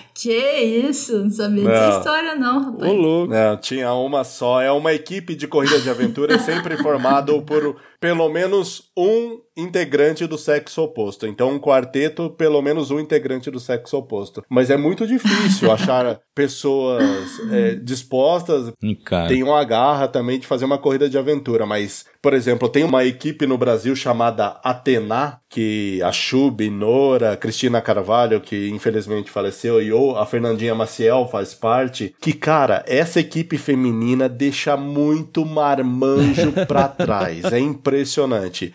Que isso? Não sabia Não. dessa história, não, rapaz. Ô, louco. Não, tinha uma só. É uma equipe de corrida de aventura sempre formado por pelo menos um integrante do sexo oposto. Então, um quarteto, pelo menos um integrante do sexo oposto. Mas é muito difícil achar pessoas é, dispostas. Cara. Tem uma garra também de fazer uma corrida de aventura. Mas, por exemplo, tem uma equipe no Brasil chamada Atena, que a Chub, Nora, Cristina Carvalho, que infelizmente faleceu, e ou a Fernandinha Maciel faz parte. Que, cara, essa equipe feminina deixa muito marmanjo pra trás. É impressionante.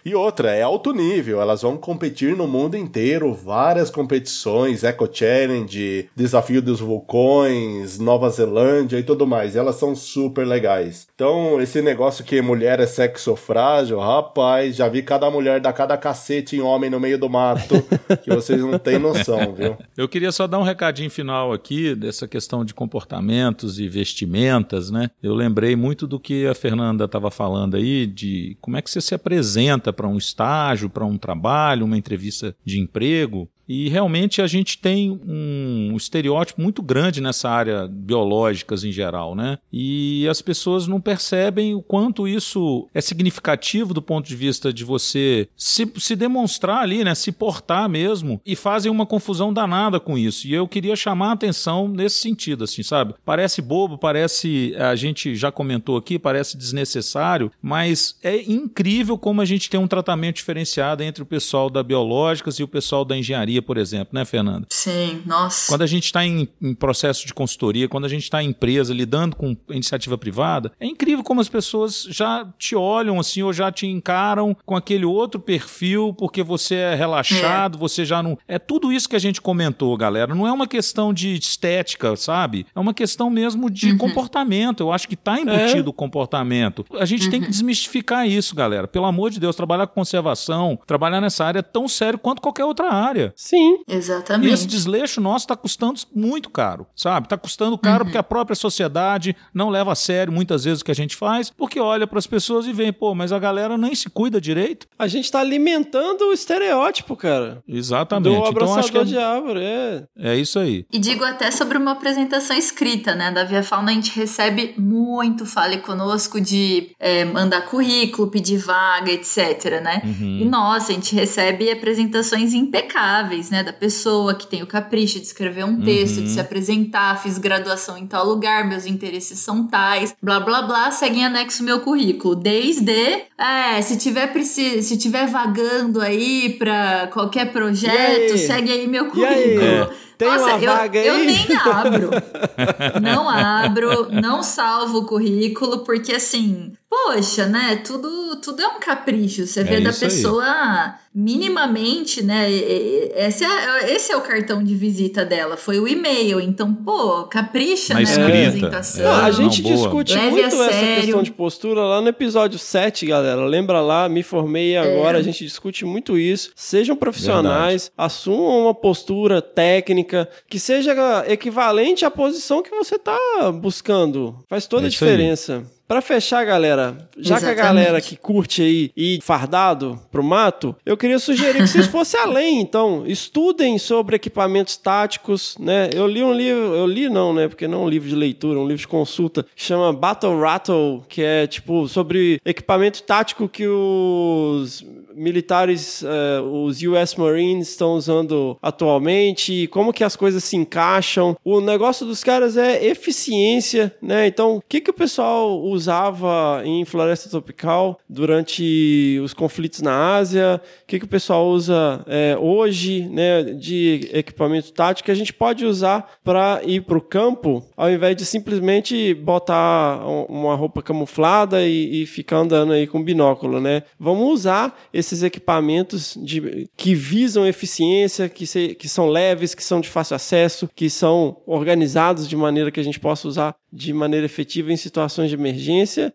E outra, é alto nível. Elas vão competir no mundo inteiro, várias competições, Eco Challenge, Desafio dos Vulcões, Nova Zelândia e tudo mais. Elas são super legais. Então, esse negócio que mulher é sexo frágil, rapaz, já vi cada mulher dar cada cacete em homem no meio do mato, que vocês não têm noção, viu? Eu queria só dar um recadinho final aqui dessa questão de comportamentos e vestimentas, né? Eu lembrei muito do que a Fernanda estava falando aí, de como é que você se apresenta para um estágio, para um trabalho, uma entrevista de emprego. E realmente a gente tem um estereótipo muito grande nessa área biológicas em geral, né? E as pessoas não percebem o quanto isso é significativo do ponto de vista de você se, se demonstrar ali, né? Se portar mesmo e fazem uma confusão danada com isso. E eu queria chamar a atenção nesse sentido, assim, sabe? Parece bobo, parece, a gente já comentou aqui, parece desnecessário, mas é incrível como a gente tem um tratamento diferenciado entre o pessoal da biológicas e o pessoal da engenharia por exemplo, né, Fernanda? Sim, nossa. Quando a gente está em, em, processo de consultoria, quando a gente está em empresa lidando com iniciativa privada, é incrível como as pessoas já te olham assim ou já te encaram com aquele outro perfil porque você é relaxado, é. você já não. É tudo isso que a gente comentou, galera. Não é uma questão de estética, sabe? É uma questão mesmo de uhum. comportamento. Eu acho que está embutido é. o comportamento. A gente uhum. tem que uhum. desmistificar isso, galera. Pelo amor de Deus, trabalhar com conservação, trabalhar nessa área é tão sério quanto qualquer outra área. Sim. Exatamente. E esse desleixo nosso está custando muito caro, sabe? Está custando caro uhum. porque a própria sociedade não leva a sério muitas vezes o que a gente faz, porque olha para as pessoas e vem, pô, mas a galera nem se cuida direito. A gente está alimentando o estereótipo, cara. Exatamente. Do então acho que é... de árvore, é. É isso aí. E digo até sobre uma apresentação escrita, né? Da Via Fauna a gente recebe muito fale conosco de é, mandar currículo, pedir vaga, etc, né? Uhum. E nossa, a gente recebe apresentações impecáveis, né? Da pessoa que tem o capricho de escrever um texto, uhum. de se apresentar, fiz graduação em tal lugar, meus interesses são tais, blá blá blá, segue em anexo meu currículo. Desde, é, se tiver se tiver vagando aí para qualquer projeto, aí? segue aí meu currículo. Tem Nossa, uma eu, vaga aí? eu nem abro. não abro, não salvo o currículo, porque assim, poxa, né? Tudo, tudo é um capricho. Você vê é da pessoa aí. minimamente, né? Esse é, esse é o cartão de visita dela, foi o e-mail. Então, pô, capricha Na né, apresentação. É, a gente não, discute Leve muito essa questão de postura lá no episódio 7, galera. Lembra lá, me formei agora, é. a gente discute muito isso. Sejam profissionais, Verdade. assumam uma postura técnica que seja equivalente à posição que você está buscando. Faz toda é a diferença. Aí. Para fechar, galera, já Exatamente. que a galera que curte aí ir fardado pro mato, eu queria sugerir que vocês fossem além, então, estudem sobre equipamentos táticos, né? Eu li um livro, eu li não, né? Porque não é um livro de leitura, é um livro de consulta, que chama Battle Rattle, que é tipo sobre equipamento tático que os militares, uh, os US Marines estão usando atualmente, como que as coisas se encaixam. O negócio dos caras é eficiência, né? Então, o que, que o pessoal usava em floresta tropical durante os conflitos na Ásia? O que, que o pessoal usa é, hoje, né, de equipamento tático que a gente pode usar para ir para o campo, ao invés de simplesmente botar uma roupa camuflada e, e ficar andando aí com binóculo, né? Vamos usar esse esses equipamentos de, que visam eficiência, que, se, que são leves, que são de fácil acesso, que são organizados de maneira que a gente possa usar de maneira efetiva em situações de emergência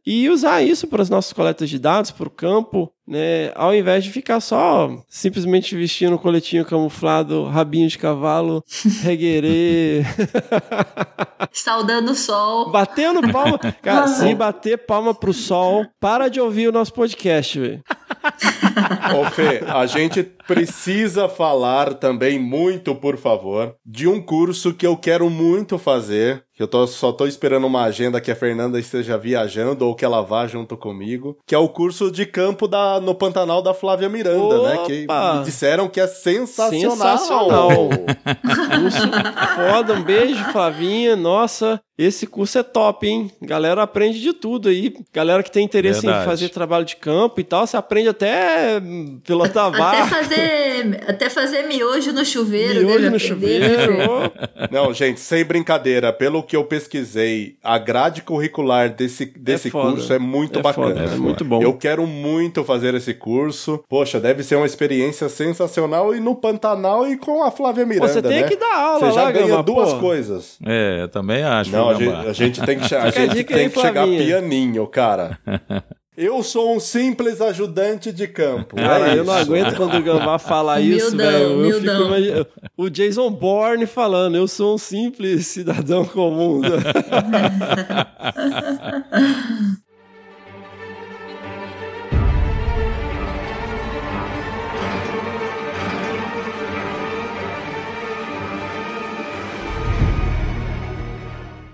e usar isso para as nossas coletas de dados, para o campo, né? Ao invés de ficar só simplesmente vestindo um coletinho camuflado, rabinho de cavalo, reguerê. Saudando o sol. Batendo palma. Cara, se bater palma pro sol, para de ouvir o nosso podcast, velho. Ô, Fê, a gente precisa falar também muito, por favor, de um curso que eu quero muito fazer. Que eu tô, só tô esperando uma agenda que a Fernanda esteja viajando ou que ela vá junto comigo. Que é o curso de campo da, no Pantanal da Flávia Miranda, né? Que Opa! me disseram que é sensacional. Sensacional. curso foda, um beijo, Flavinha. Nossa, esse curso é top, hein? Galera aprende de tudo aí. Galera que tem interesse Verdade. em fazer trabalho de campo e tal, você aprende até hum, pilotar Até barco, fazer, até fazer miojo no chuveiro. miojo deve no aprender, né, chuveiro. Não, gente, sem brincadeira, pelo que eu pesquisei, a grade curricular desse, desse foda. curso é muito É bacana. foda, é muito bom. Eu quero muito fazer esse curso. Poxa, deve ser uma experiência sensacional e no Pantanal e com a Flávia Pô, Miranda, você tem né? que dar aula Você já lá, ganha Gama, duas pô. coisas. É, eu também acho. Não, a gente, a gente tem que, a gente tem aí, que chegar pianinho, cara. Eu sou um simples ajudante de campo. Cara, é eu não aguento quando o Gambá fala isso, velho. Eu fico humildão. imagi- O Jason Bourne falando, eu sou um simples cidadão comum.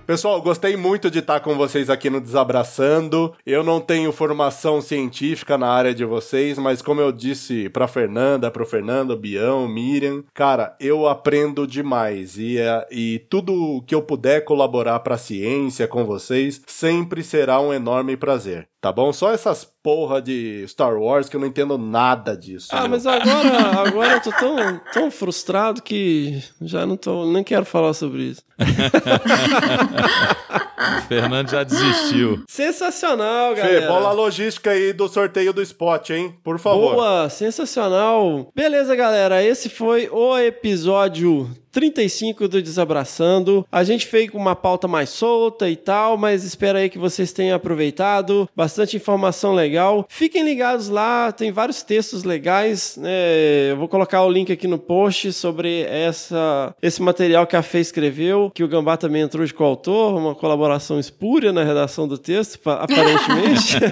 Pessoal, gostei muito de estar com vocês aqui no Desabraçando. Eu não tenho formação científica na área de vocês, mas como eu disse pra Fernanda, pro Fernando, Bião, Miriam, cara, eu aprendo demais e, é- e tudo que eu puder colaborar pra ciência com vocês sempre será um enorme prazer. Tá bom? Só essas porra de Star Wars que eu não entendo nada disso. Ah, meu. mas agora, agora eu tô tão, tão frustrado que já não tô, nem quero falar sobre isso. O Fernando já desistiu. Sensacional, Fê, galera. bola a logística aí do sorteio do spot, hein? Por favor. Boa, sensacional. Beleza, galera, esse foi o episódio 35 do Desabraçando. A gente fez com uma pauta mais solta e tal, mas espero aí que vocês tenham aproveitado. Bastante informação legal. Fiquem ligados lá, tem vários textos legais. né? Eu vou colocar o link aqui no post sobre essa, esse material que a Fê escreveu, que o Gambá também entrou de coautor, uma colaboração espúria na redação do texto, pa- aparentemente.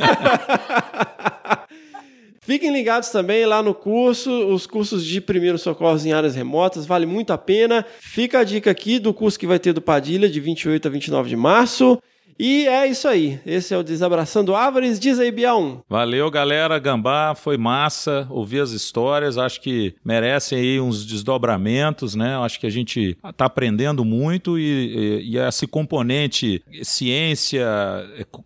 Fiquem ligados também lá no curso, os cursos de primeiros socorros em áreas remotas, vale muito a pena. Fica a dica aqui do curso que vai ter do Padilha, de 28 a 29 de março. E é isso aí. Esse é o Desabraçando Árvores. Diz aí, Bião. Valeu, galera. Gambá, foi massa ouvir as histórias. Acho que merecem aí uns desdobramentos, né? Acho que a gente tá aprendendo muito e, e- e esse componente ciência,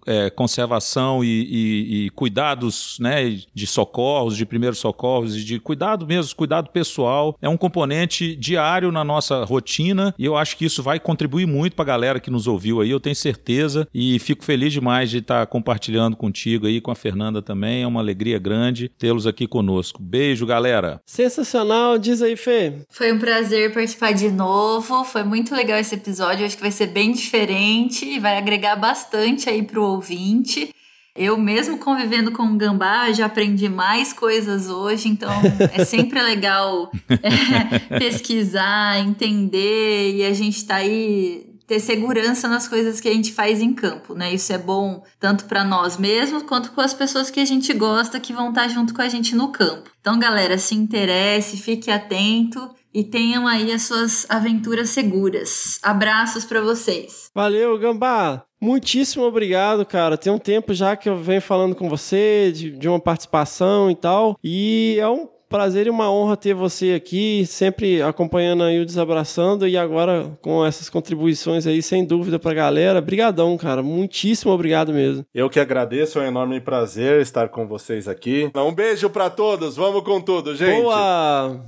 é, é, conservação e, e- cuidados, né? De socorros, de primeiros socorros e de cuidado mesmo, cuidado pessoal, é um componente diário na nossa rotina e eu acho que isso vai contribuir muito pra galera que nos ouviu aí, eu tenho certeza. E fico feliz demais de estar compartilhando contigo aí, com a Fernanda também. É uma alegria grande tê-los aqui conosco. Beijo, galera. Sensacional. Diz aí, Fê. Foi um prazer participar de novo. Foi muito legal esse episódio. Acho que vai ser bem diferente e vai agregar bastante aí pro ouvinte. Eu mesmo convivendo com o Gambá já aprendi mais coisas hoje, então é sempre legal é, pesquisar, entender e a gente tá aí ter segurança nas coisas que a gente faz em campo, né? Isso é bom tanto para nós mesmos quanto com as pessoas que a gente gosta que vão estar junto com a gente no campo. Então, galera, se interesse, fique atento e tenham aí as suas aventuras seguras. Abraços para vocês. Valeu, Gambá. Muitíssimo obrigado, cara. Tem um tempo já que eu venho falando com você de, de uma participação e tal. E é um prazer e uma honra ter você aqui, sempre acompanhando aí o Desabraçando e agora com essas contribuições aí, sem dúvida pra galera. Brigadão, cara. Muitíssimo obrigado mesmo. Eu que agradeço, é um enorme prazer estar com vocês aqui. Um beijo pra todos, vamos com tudo, gente. Boa!